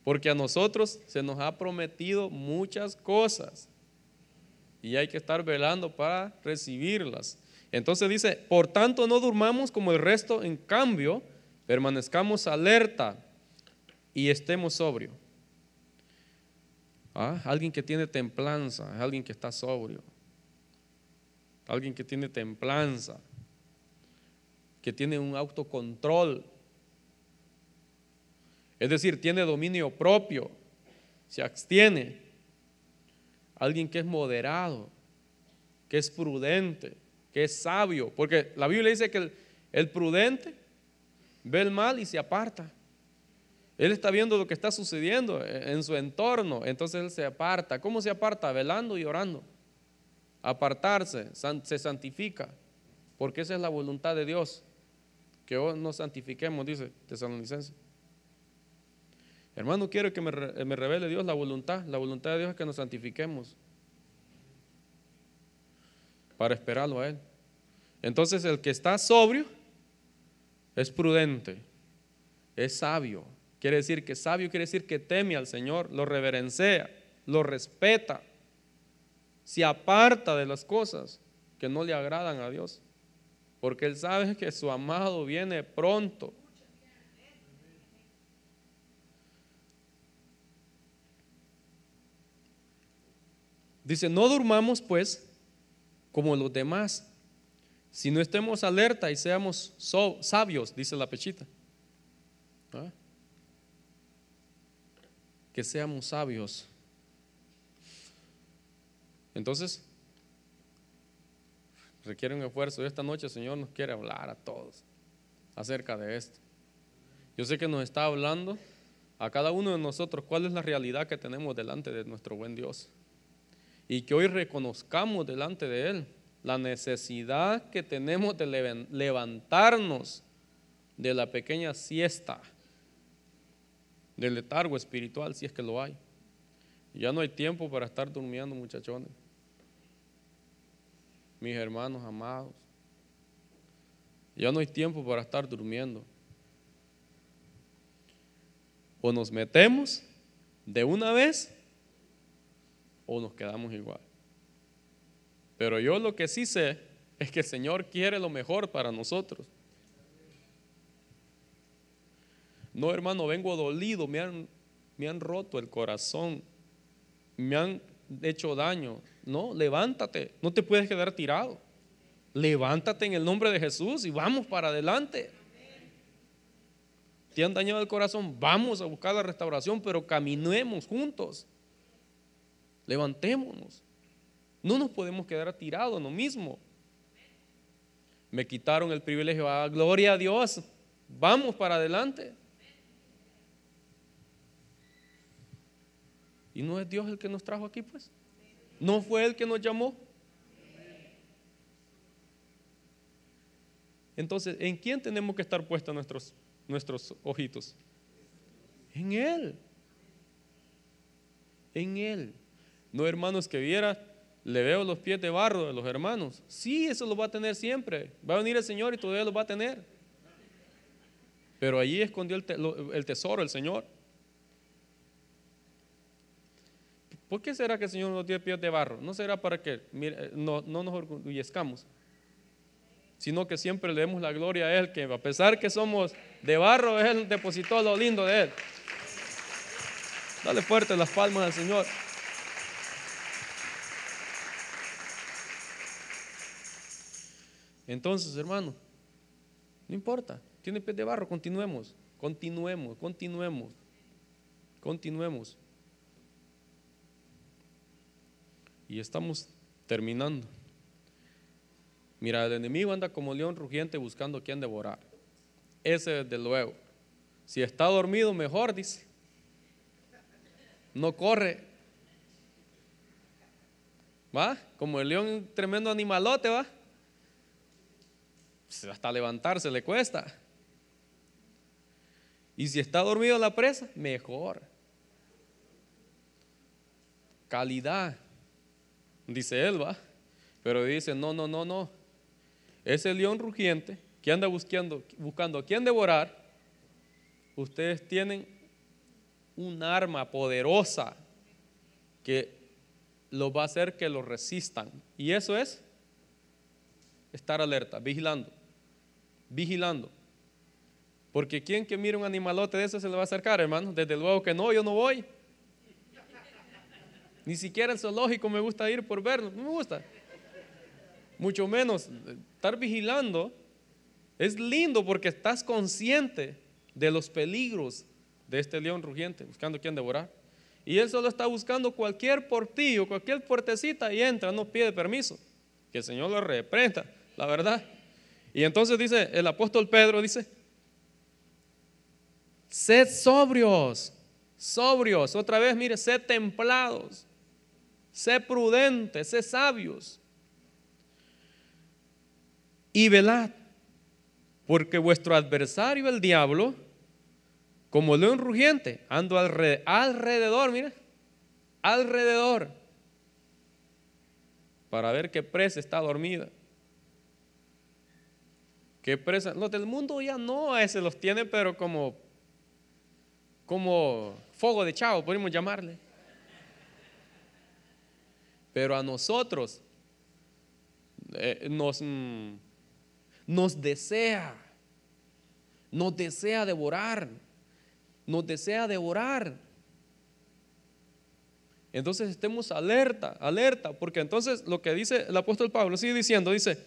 Porque a nosotros se nos ha prometido muchas cosas. Y hay que estar velando para recibirlas. Entonces dice, por tanto no durmamos como el resto, en cambio, permanezcamos alerta y estemos sobrio. ¿Ah? Alguien que tiene templanza, alguien que está sobrio. Alguien que tiene templanza que tiene un autocontrol. Es decir, tiene dominio propio, se abstiene. Alguien que es moderado, que es prudente, que es sabio. Porque la Biblia dice que el, prudente ve el mal y se aparta. Él está viendo lo que está sucediendo en su entorno, entonces él se aparta. ¿Cómo se aparta? Velando y orando. Apartarse, se santifica, porque esa es la voluntad de Dios que hoy nos santifiquemos, dice Tesalonicense. Hermano, quiero que me, me revele Dios la voluntad. La voluntad de Dios es que nos santifiquemos para esperarlo a Él. Entonces el que está sobrio es prudente, es sabio. Quiere decir que sabio quiere decir que teme al Señor, lo reverencia, lo respeta, se aparta de las cosas que no le agradan a Dios porque Él sabe que su amado viene pronto. Dice, no durmamos pues como los demás, si no estemos alerta y seamos sabios, dice la pechita. ¿Ah? Que seamos sabios. Entonces, requiere un esfuerzo. Y esta noche el Señor nos quiere hablar a todos acerca de esto. Yo sé que nos está hablando a cada uno de nosotros cuál es la realidad que tenemos delante de nuestro buen Dios. Y que hoy reconozcamos delante de Él la necesidad que tenemos de levantarnos de la pequeña siesta, del letargo espiritual, si es que lo hay. Ya no hay tiempo para estar durmiendo, muchachones mis hermanos amados. Ya no hay tiempo para estar durmiendo. O nos metemos de una vez o nos quedamos igual. Pero yo lo que sí sé es que el Señor quiere lo mejor para nosotros. No, hermano, vengo dolido, me han, me han roto el corazón, me han hecho daño. No, levántate, no te puedes quedar tirado. Levántate en el nombre de Jesús y vamos para adelante. Te han dañado el corazón, vamos a buscar la restauración, pero caminemos juntos. Levantémonos. No nos podemos quedar tirados en lo mismo. Me quitaron el privilegio. Ah, gloria a Dios. Vamos para adelante. ¿Y no es Dios el que nos trajo aquí, pues? ¿No fue Él que nos llamó? Entonces, ¿en quién tenemos que estar puestos nuestros, nuestros ojitos? En Él. En Él. No, hermanos, que viera, le veo los pies de barro de los hermanos. Sí, eso lo va a tener siempre. Va a venir el Señor y todavía lo va a tener. Pero allí escondió el tesoro el Señor. ¿Por qué será que el Señor nos dio pies de barro? No será para que no, no nos orgullezcamos, sino que siempre le demos la gloria a Él, que a pesar que somos de barro, Él depositó lo lindo de Él. Dale fuerte las palmas al Señor. Entonces, hermano, no importa, tiene pies de barro, continuemos, continuemos, continuemos, continuemos. Y estamos terminando. Mira, el enemigo anda como león rugiente buscando quien devorar. Ese desde luego. Si está dormido, mejor, dice. No corre. ¿Va? Como el león, tremendo animalote, ¿va? Pues, hasta levantarse le cuesta. Y si está dormido la presa, mejor. Calidad, dice él, va. Pero dice, no, no, no, no. Ese león rugiente que anda buscando, buscando a quien devorar, ustedes tienen un arma poderosa que los va a hacer que lo resistan. Y eso es estar alerta, vigilando, vigilando. Porque quien que mire un animalote de eso se le va a acercar, hermano. Desde luego que no, yo no voy. Ni siquiera el zoológico me gusta ir por verlo, no me gusta. Mucho menos estar vigilando es lindo porque estás consciente de los peligros de este león rugiente, buscando quien devorar. Y él solo está buscando cualquier portillo, cualquier puertecita y entra, no pide permiso. Que el Señor lo reprenda, la verdad. Y entonces dice el apóstol Pedro, dice, sed sobrios, sobrios. Otra vez, mire, sed templados, sed prudentes, sed sabios. Y velad, porque vuestro adversario, el diablo, como león rugiente, ando alrededor, mira, alrededor, para ver qué presa está dormida. ¿Qué presa? Los del mundo ya no, ese los tiene, pero como, como fuego de chavo, podemos llamarle. Pero a nosotros eh, nos, mm, nos desea, nos desea devorar nos desea devorar. Entonces estemos alerta, alerta, porque entonces lo que dice el apóstol Pablo sigue diciendo, dice,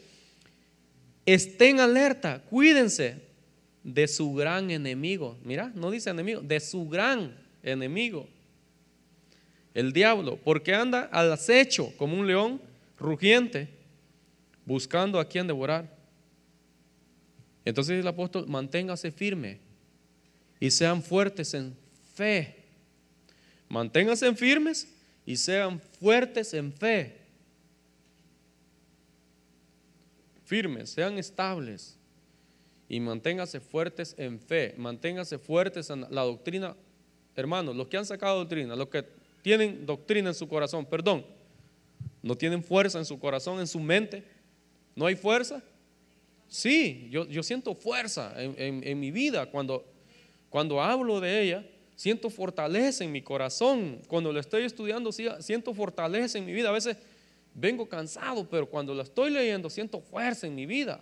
estén alerta, cuídense de su gran enemigo. Mira, no dice enemigo, de su gran enemigo, el diablo, porque anda al acecho como un león rugiente, buscando a quien devorar. Entonces el apóstol, manténgase firme, y sean fuertes en fe. Manténganse firmes y sean fuertes en fe. Firmes, sean estables y manténganse fuertes en fe. Manténganse fuertes en la doctrina. Hermanos, los que han sacado doctrina, los que tienen doctrina en su corazón, perdón, no tienen fuerza en su corazón, en su mente. ¿No hay fuerza? Sí, yo, siento fuerza en, en mi vida cuando cuando hablo de ella, siento fortaleza en mi corazón. Cuando la estoy estudiando, siento fortaleza en mi vida. A veces vengo cansado, pero cuando la estoy leyendo, siento fuerza en mi vida.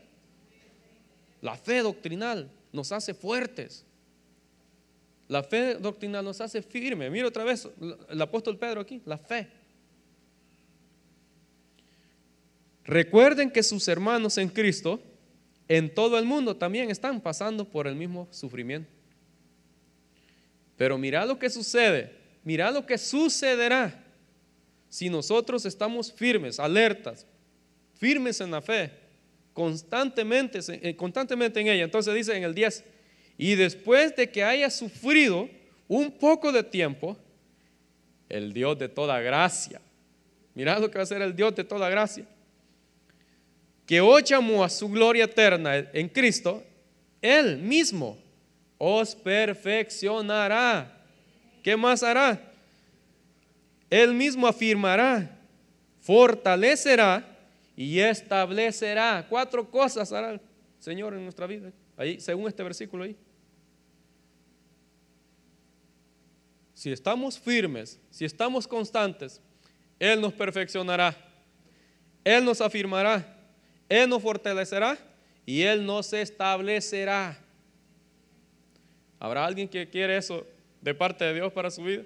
La fe doctrinal nos hace fuertes. La fe doctrinal nos hace firme. Mira otra vez el apóstol Pedro aquí, la fe. Recuerden que sus hermanos en Cristo en todo el mundo también están pasando por el mismo sufrimiento. Pero mira lo que sucede, mira lo que sucederá si nosotros estamos firmes, alertas, firmes en la fe, constantemente, eh, constantemente en ella. Entonces dice en el 10, y después de que haya sufrido un poco de tiempo, el Dios de toda gracia, mira lo que va a ser el Dios de toda gracia, que hoy llamó a su gloria eterna en Cristo, Él mismo os perfeccionará. ¿Qué más hará? Él mismo afirmará, fortalecerá y establecerá. Cuatro cosas hará el Señor en nuestra vida. Según este versículo ahí. Si estamos firmes, si estamos constantes, Él nos perfeccionará. Él nos afirmará. Él nos fortalecerá y Él nos establecerá. ¿Habrá alguien que quiere eso de parte de Dios para su vida?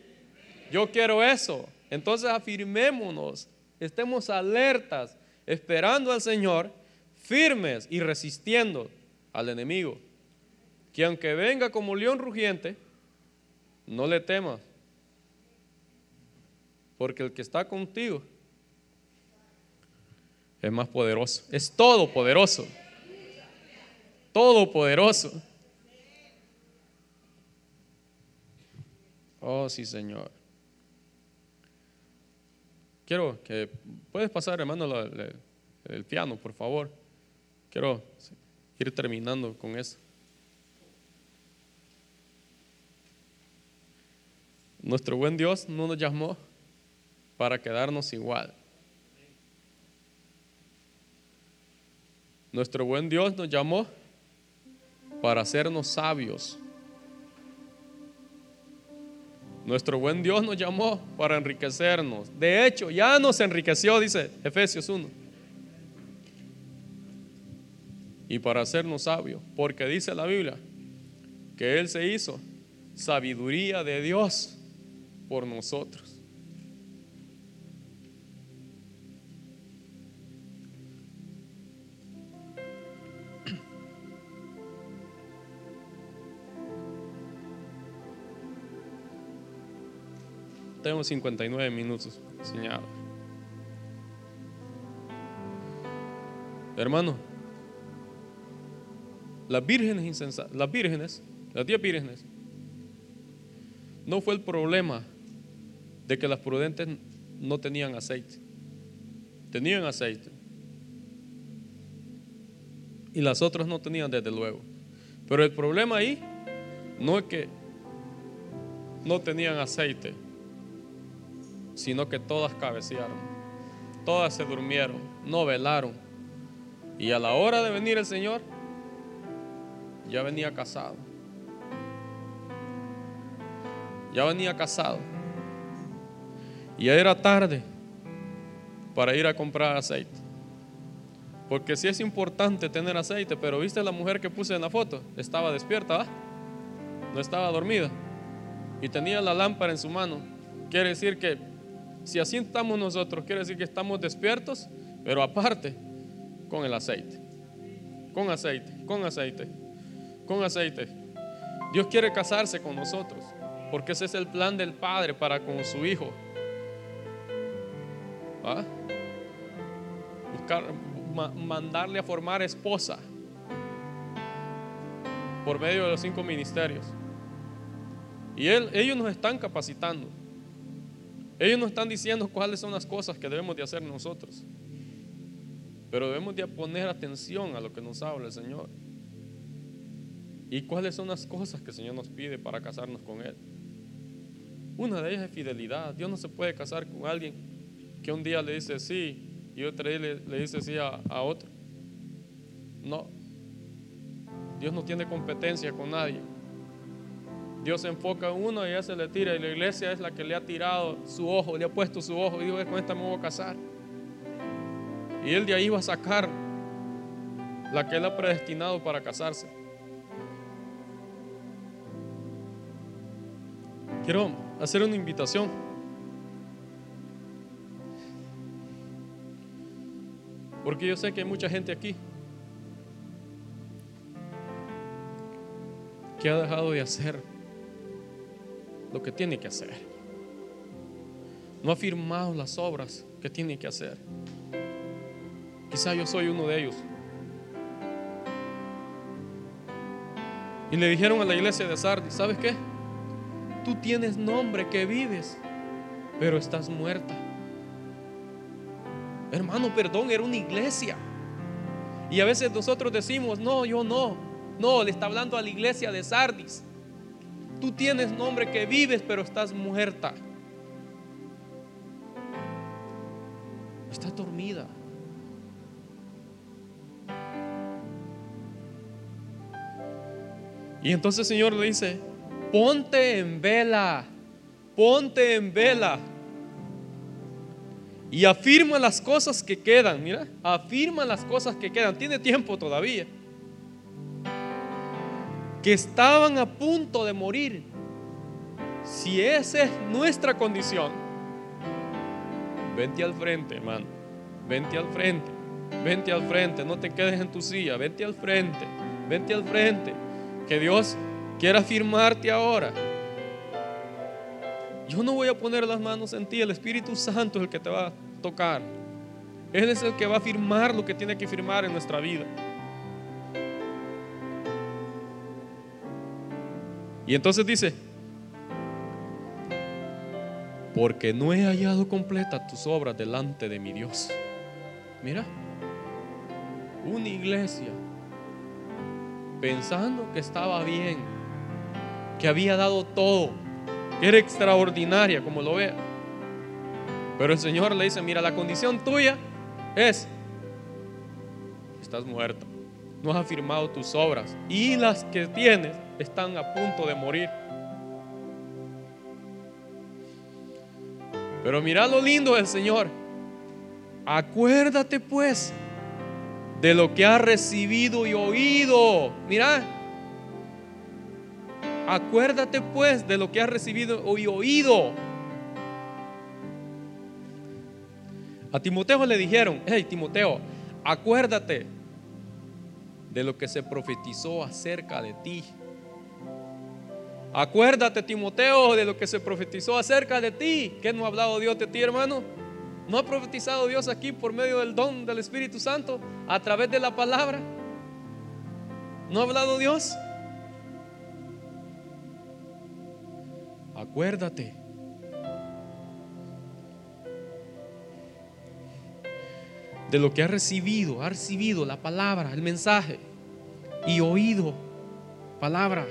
Yo quiero eso. Entonces afirmémonos, estemos alertas, esperando al Señor, firmes y resistiendo al enemigo. Que aunque venga como león rugiente, no le temas. Porque el que está contigo es más poderoso. Es todopoderoso. Todopoderoso. Oh, sí, Señor. Quiero que, puedes pasar, hermano, el piano, por favor. Quiero ir terminando con eso. Nuestro buen Dios no nos llamó para quedarnos igual. Nuestro buen Dios nos llamó para hacernos sabios. Nuestro buen Dios nos llamó para enriquecernos. De hecho, ya nos enriqueció, dice Efesios 1. Y para hacernos sabios, porque dice la Biblia que Él se hizo sabiduría de Dios por nosotros. [clears throat] Tengo 59 minutos señalado. Hermano, las vírgenes insensatas, las vírgenes, las diez vírgenes, no fue el problema de que las prudentes no tenían aceite. Tenían aceite. Y las otras no tenían, desde luego. Pero el problema ahí no es que no tenían aceite, sino que todas cabecearon. Todas se durmieron, no velaron. Y a la hora de venir el Señor, ya venía casado. Ya venía casado. Y ya era tarde para ir a comprar aceite. Porque sí es importante tener aceite, pero viste la mujer que puse en la foto, estaba despierta, no estaba dormida y tenía la lámpara en su mano. Quiere decir que si así estamos nosotros, quiere decir que estamos despiertos, pero aparte con el aceite, con aceite, con aceite, con aceite. Dios quiere casarse con nosotros, porque ese es el plan del Padre para con su Hijo. ¿Ah? Buscar, mandarle a formar esposa por medio de los cinco ministerios. Y ellos nos están capacitando. Ellos nos están diciendo cuáles son las cosas que debemos de hacer nosotros. Pero debemos de poner atención a lo que nos habla el Señor. ¿Y cuáles son las cosas que el Señor nos pide para casarnos con Él? Una de ellas es fidelidad. Dios no se puede casar con alguien que un día le dice sí y otro día le, dice sí a, otro. No. Dios no tiene competencia con nadie. Dios se enfoca en uno y ya se le tira. Y la iglesia es la que le ha tirado su ojo, le ha puesto su ojo y dijo, con esta me voy a casar. Y él de ahí va a sacar la que él ha predestinado para casarse. Quiero hacer una invitación. Porque yo sé que hay mucha gente aquí que ha dejado de hacer lo que tiene que hacer. No ha firmado las obras que tiene que hacer. Quizá yo soy uno de ellos. Y le dijeron a la iglesia de Sardis, ¿sabes qué? Tú tienes nombre que vives, pero estás muerta. Hermano, perdón, era una iglesia. Y a veces nosotros decimos, no, yo no. No, le está hablando a la iglesia de Sardis. Tú tienes nombre que vives, pero estás muerta. Estás dormida. Y entonces el Señor le dice, ponte en vela, ponte en vela. Y afirma las cosas que quedan, mira, afirma las cosas que quedan. Tiene tiempo todavía. Que estaban a punto de morir. Si esa es nuestra condición, vente al frente, hermano. Vente al frente. Vente al frente. No te quedes en tu silla. Vente al frente. Vente al frente. Que Dios quiera afirmarte ahora. Yo no voy a poner las manos en ti, el Espíritu Santo es el que te va a tocar. Él es el que va a firmar lo que tiene que firmar en nuestra vida. Y entonces dice, porque no he hallado completa tus obras delante de mi Dios. Mira, una iglesia pensando que estaba bien, que había dado todo, era extraordinaria, como lo vea. Pero el Señor le dice, mira, la condición tuya es, estás muerto, no has afirmado tus obras y las que tienes están a punto de morir. Pero mira lo lindo del Señor. Acuérdate pues de lo que has recibido y oído. Mira. Acuérdate pues de lo que has recibido y oído. A Timoteo le dijeron, hey Timoteo, acuérdate de lo que se profetizó acerca de ti. Acuérdate, Timoteo, de lo que se profetizó acerca de ti. ¿Qué no ha hablado Dios de ti, hermano? ¿No ha profetizado Dios aquí por medio del don del Espíritu Santo a través de la palabra? ¿No ha hablado Dios? Acuérdate. De lo que ha recibido, ha recibido la palabra, el mensaje y oído palabra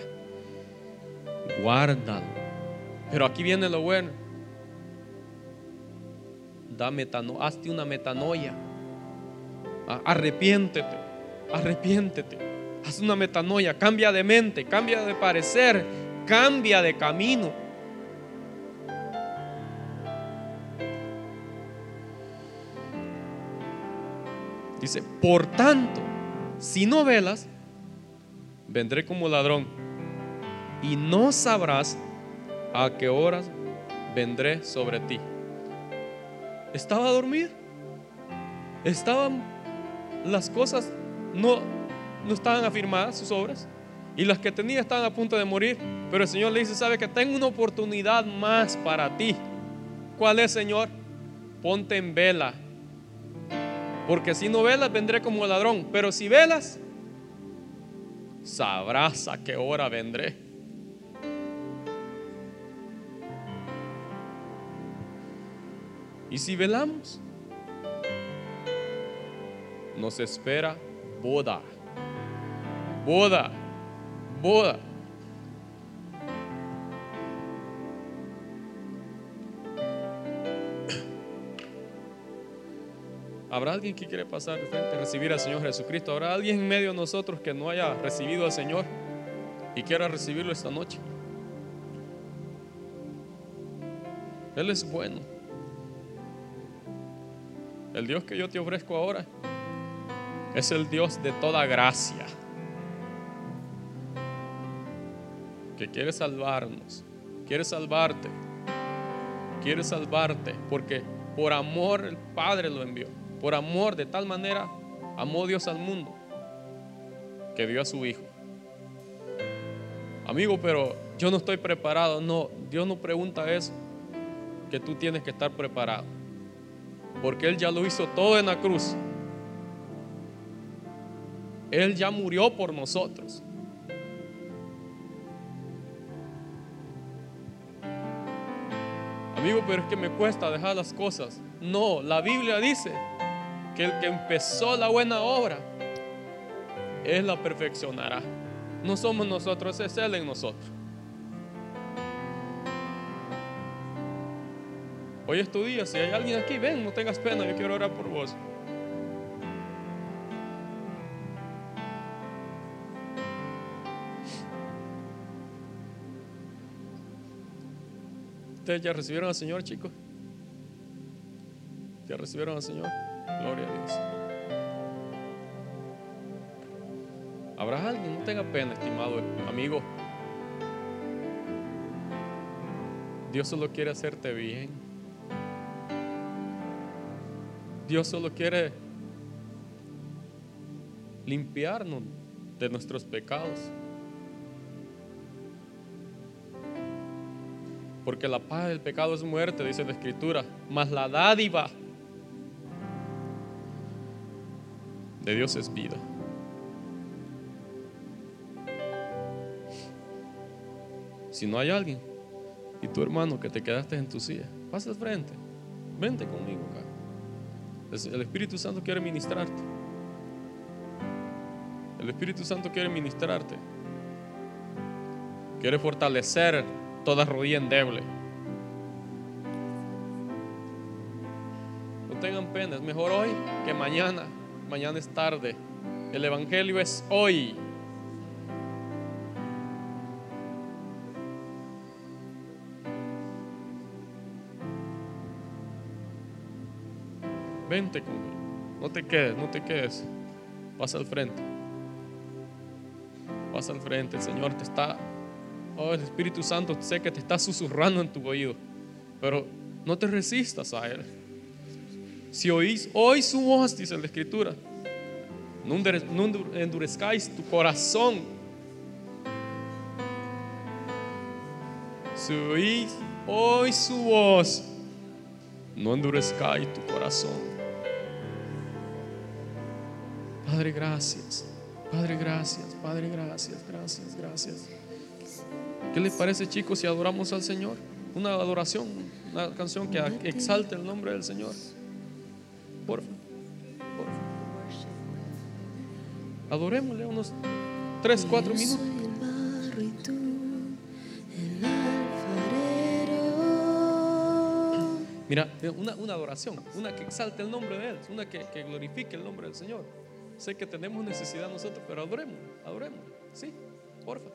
guárdalo. Pero aquí viene lo bueno. Da metano, hazte una metanoia. Arrepiéntete, arrepiéntete. Haz una metanoia, cambia de mente, cambia de parecer, cambia de camino. Dice, por tanto, si no velas, vendré como ladrón y no sabrás a qué horas vendré sobre ti. Estaba dormido. Estaban las cosas no no estaban afirmadas sus obras y las que tenía estaban a punto de morir, pero el Señor le dice, "Sabe que tengo una oportunidad más para ti." ¿Cuál es, Señor? Ponte en vela. Porque si no velas vendré como ladrón, pero si velas sabrás a qué hora vendré. Y si velamos, nos espera boda. Boda. Boda. ¿Habrá alguien que quiere pasar de frente a recibir al Señor Jesucristo? ¿Habrá alguien en medio de nosotros que no haya recibido al Señor y quiera recibirlo esta noche? Él es bueno. El Dios que yo te ofrezco ahora es el Dios de toda gracia, que quiere salvarnos, quiere salvarte, quiere salvarte, porque por amor el Padre lo envió, por amor de tal manera amó Dios al mundo, que dio a su Hijo. Amigo, pero yo no estoy preparado, no, Dios no pregunta eso, que tú tienes que estar preparado porque Él ya lo hizo todo en la cruz. Él ya murió por nosotros. Amigo, pero es que me cuesta dejar las cosas. No, la Biblia dice que el que empezó la buena obra, Él la perfeccionará. No somos nosotros, es Él en nosotros. Hoy es tu día. Si hay alguien aquí, ven, no tengas pena. Yo quiero orar por vos. ¿Ustedes ya recibieron al Señor, chicos? ¿Ya recibieron al Señor? Gloria a Dios. ¿Habrá alguien? No tenga pena, estimado amigo. Dios solo quiere hacerte bien. Dios solo quiere limpiarnos de nuestros pecados. Porque la paz del pecado es muerte, dice la Escritura, mas la dádiva de Dios es vida. Si no hay alguien y tu hermano que te quedaste en tu silla, pasa al frente, vente conmigo acá. El Espíritu Santo quiere ministrarte. El Espíritu Santo quiere ministrarte. Quiere fortalecer toda rodilla endeble. No tengan pena, es mejor hoy que mañana. Mañana es tarde. El Evangelio es hoy. Vente conmigo. No te quedes, no te quedes. Pasa al frente. Pasa al frente. El Señor te está. Oh, el Espíritu Santo sé que te está susurrando en tu oído. Pero no te resistas a Él. Si oís hoy su voz, dice la Escritura, no endurezcáis tu corazón. Si oís hoy su voz, no endurezcáis tu corazón. Padre, gracias. Padre, gracias. Padre, gracias. Gracias, gracias. ¿Qué les parece, chicos, si adoramos al Señor? Una adoración, una canción que exalte el nombre del Señor. Adorémosle unos 3, 4 minutos. Mira, una, una, adoración, una que exalte el nombre de Él, una que, que glorifique el nombre del Señor. Sé que tenemos necesidad nosotros, pero adoremos, adoremos. Sí, porfa.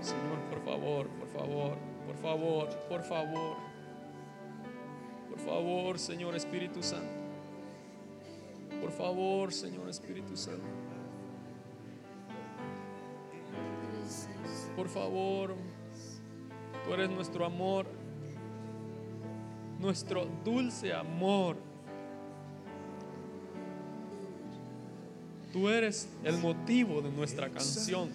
Señor, por favor, por favor, por favor, por favor. Favor, Señor Espíritu Santo. Por favor, Señor Espíritu Santo. Por favor, tú eres nuestro amor nuestro dulce amor. Tú eres el motivo de nuestra canción.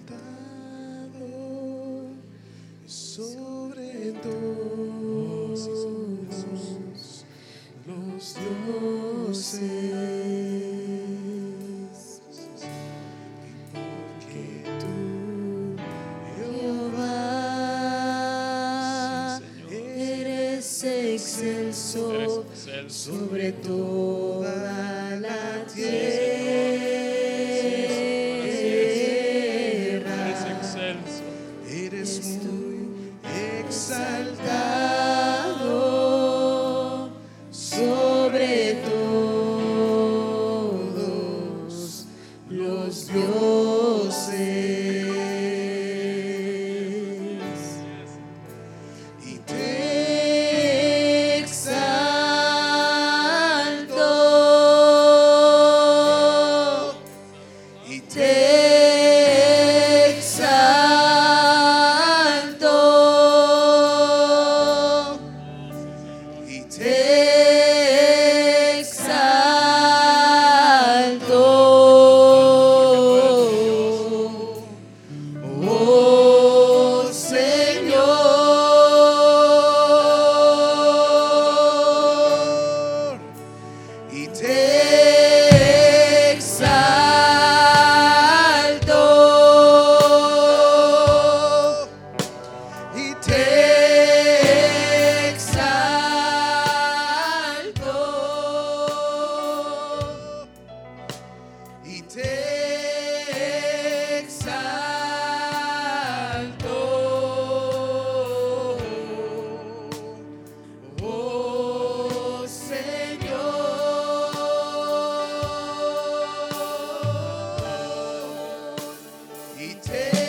He takes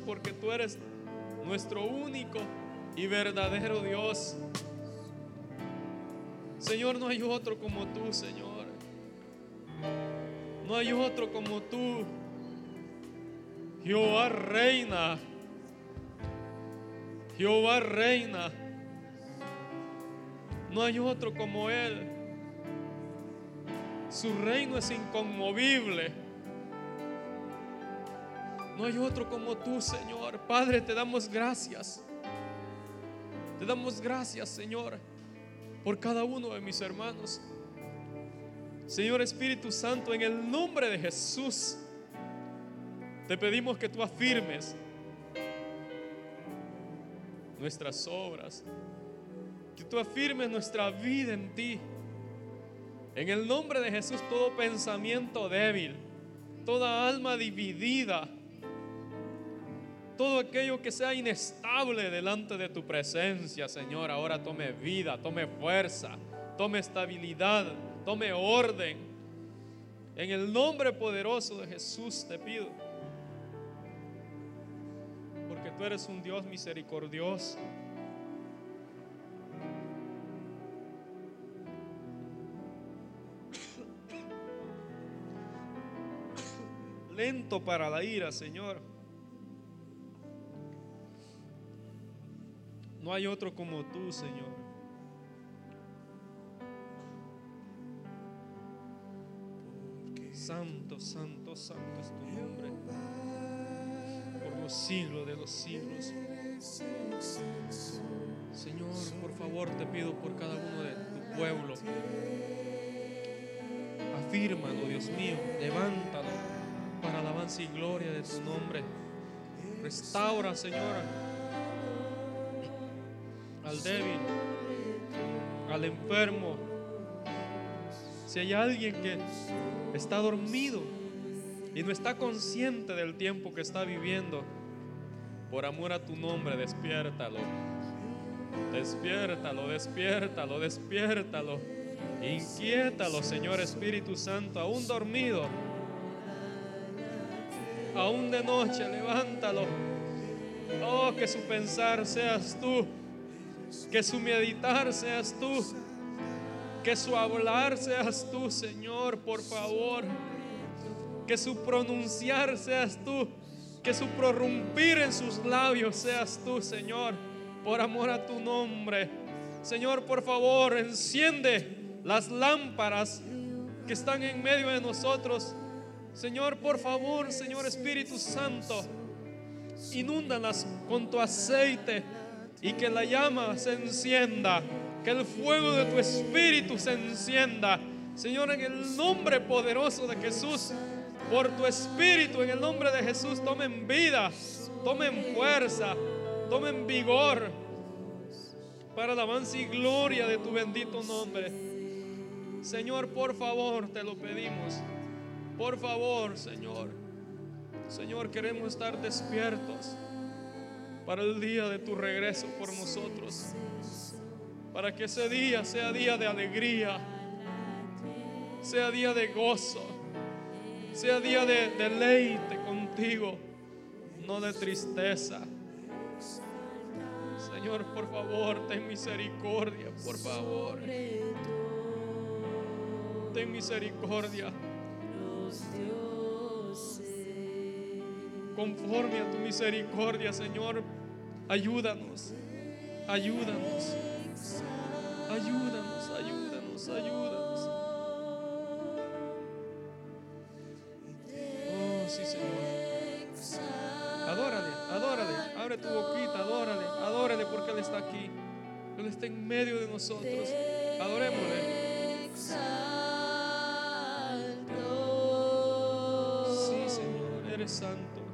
porque tú eres nuestro único y verdadero Dios. Señor, no hay otro como tú, Señor. No hay otro como tú. Jehová reina. Jehová reina. No hay otro como Él. Su reino es inconmovible. No hay otro como tú, Señor. Padre, te damos gracias. Te damos gracias, Señor, por cada uno de mis hermanos. Señor Espíritu Santo, en el nombre de Jesús, te pedimos que tú afirmes nuestras obras, que tú afirmes nuestra vida en ti. En el nombre de Jesús, todo pensamiento débil, toda alma dividida, todo aquello que sea inestable delante de tu presencia, Señor, ahora tome vida, tome fuerza, tome estabilidad, tome orden. En el nombre poderoso de Jesús te pido. Porque tú eres un Dios misericordioso. [coughs] Lento para la ira, Señor. No hay otro como tú, Señor. Santo, santo, santo es tu nombre. Por los siglos de los siglos. Señor, por favor te pido por cada uno de tu pueblo. Afírmalo, Dios mío. Levántalo para alabanza y gloria de tu nombre. Restaura, Señor, al débil, al enfermo. Si hay alguien que está dormido y no está consciente del tiempo que está viviendo, por amor a tu nombre, despiértalo. Despiértalo, despiértalo, despiértalo. Inquiétalo, Señor Espíritu Santo, aún dormido. Aún de noche, levántalo. Oh, que su pensar seas tú. Que su meditar seas tú. Que su hablar seas tú, Señor, por favor. Que su pronunciar seas tú. Que su prorrumpir en sus labios seas tú, Señor, por amor a tu nombre. Señor, por favor, enciende las lámparas que están en medio de nosotros. Señor, por favor, Señor Espíritu Santo, inúndalas con tu aceite y que la llama se encienda, que el fuego de tu Espíritu se encienda. Señor, en el nombre poderoso de Jesús, por tu Espíritu, en el nombre de Jesús, tomen vida, tomen fuerza, tomen vigor para la alabanza y gloria de tu bendito nombre. Señor, por favor, te lo pedimos. Por favor, Señor. Señor, queremos estar despiertos para el día de tu regreso por nosotros. Para que ese día sea día de alegría, sea día de gozo, sea día de deleite contigo, no de tristeza. Señor, por favor, ten misericordia, por favor. Ten misericordia. Conforme a tu misericordia, Señor, ayúdanos, ayúdanos, ayúdanos, ayúdanos, ayúdanos. Oh, sí, Señor. Adórale, adórale, abre tu boquita, adórale, adórale porque Él está aquí. Él está en medio de nosotros. Adorémosle. Sí, Señor, eres santo.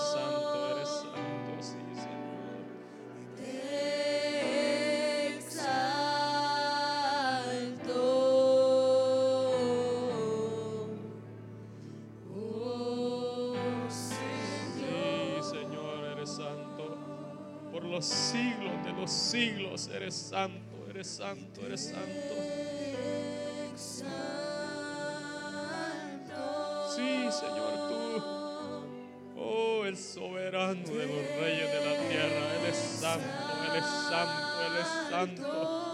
santo, eres santo, sí, Señor. Te exalto, oh Señor. Sí, Señor, eres santo. Por los siglos de los siglos eres santo, eres santo, eres santo. Soberano de los reyes de la tierra. Él es santo, Él es santo, Él es santo.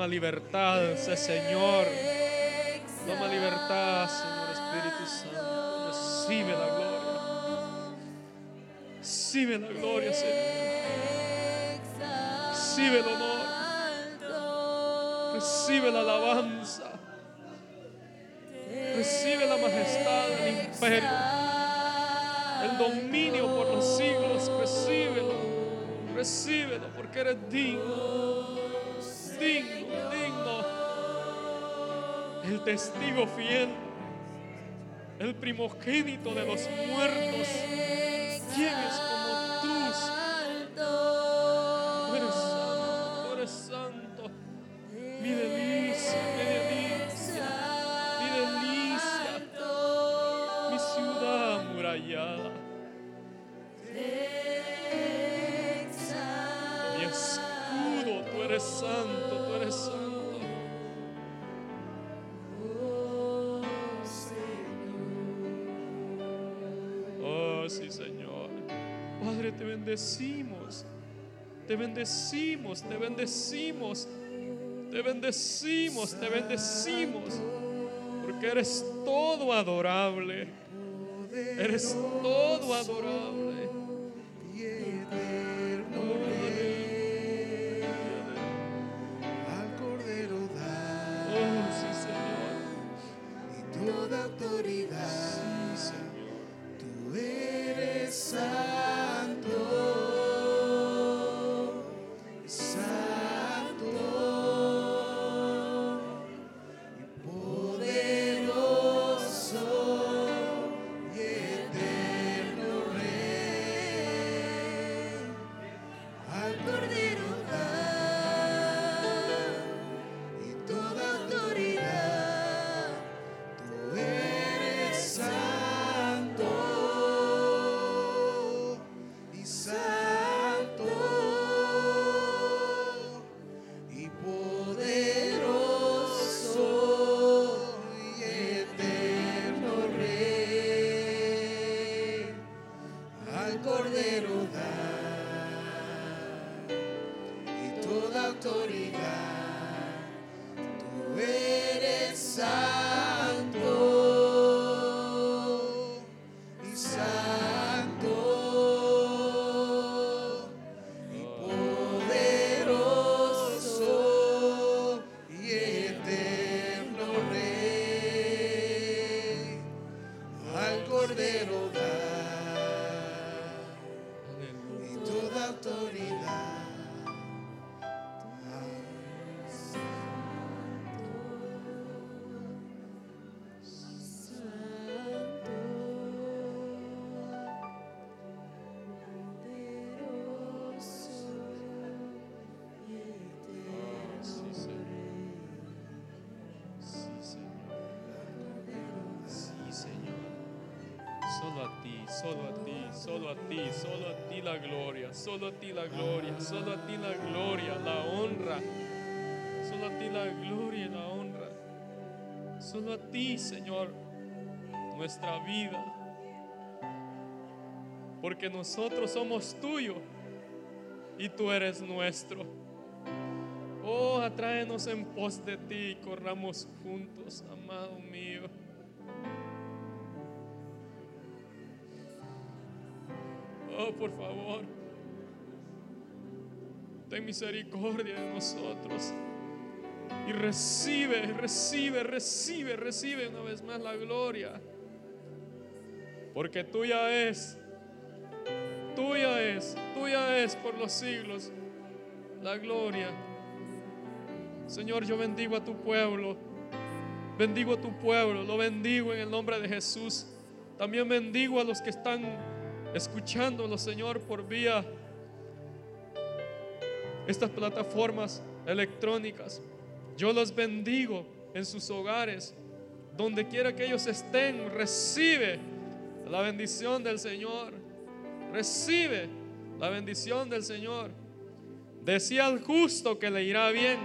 Toma libertad, Señor. Toma libertad, Señor Espíritu Santo. Recibe la gloria. Recibe la gloria, Señor. Recibe el honor. Recibe la alabanza. Recibe la majestad del imperio. El dominio por los siglos. Recíbelo. Recíbelo porque eres digno. Testigo fiel. El primogénito de los muertos. ¿Quién es Te bendecimos. Te bendecimos, te bendecimos. Te bendecimos, te bendecimos. Porque eres todo adorable. Eres todo adorable. Solo a ti, solo a ti, solo a ti, solo a ti la gloria, solo a ti la gloria, solo a ti la gloria, la honra. Solo a ti la gloria y la honra. Solo a ti, Señor, nuestra vida. Porque nosotros somos tuyos y tú eres nuestro. Oh, atráenos en pos de ti y corramos juntos, amado mío. Oh, por favor, ten misericordia de nosotros. Y recibe, recibe, recibe, recibe una vez más la gloria. Porque tuya es, tuya es, tuya es por los siglos la gloria. Señor, yo bendigo a tu pueblo. Bendigo a tu pueblo, lo bendigo en el nombre de Jesús. También bendigo a los que están escuchándolo, Señor, por vía estas plataformas electrónicas. Yo los bendigo en sus hogares, donde quiera que ellos estén, recibe la bendición del Señor. Recibe la bendición del Señor. Decía al justo que le irá bien,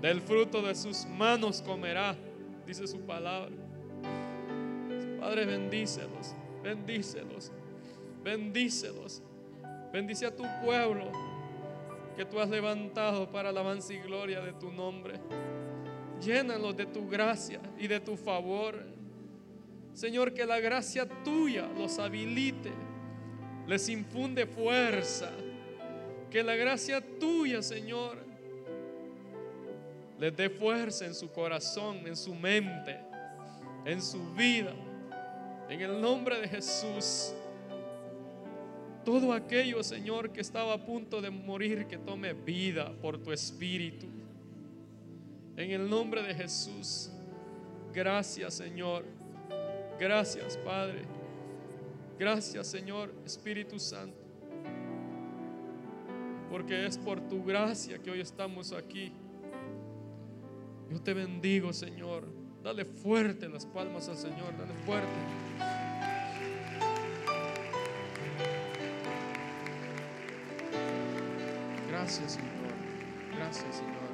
del fruto de sus manos comerá, dice su palabra. Padre, bendícelos, bendícelos, bendícelos. Bendice a tu pueblo que tú has levantado para alabanza y gloria de tu nombre. Llénalos de tu gracia y de tu favor. Señor, que la gracia tuya los habilite, les infunde fuerza. Que la gracia tuya, Señor, les dé fuerza en su corazón, en su mente, en su vida. En el nombre de Jesús. Todo aquello, Señor, que estaba a punto de morir, que tome vida por tu espíritu. En el nombre de Jesús. Gracias, Señor. Gracias, Padre. Gracias, Señor, Espíritu Santo. Porque es por tu gracia que hoy estamos aquí. Yo te bendigo, Señor. Dale fuerte las palmas al Señor. Dale fuerte. Gracias, Señor. Gracias, Señor.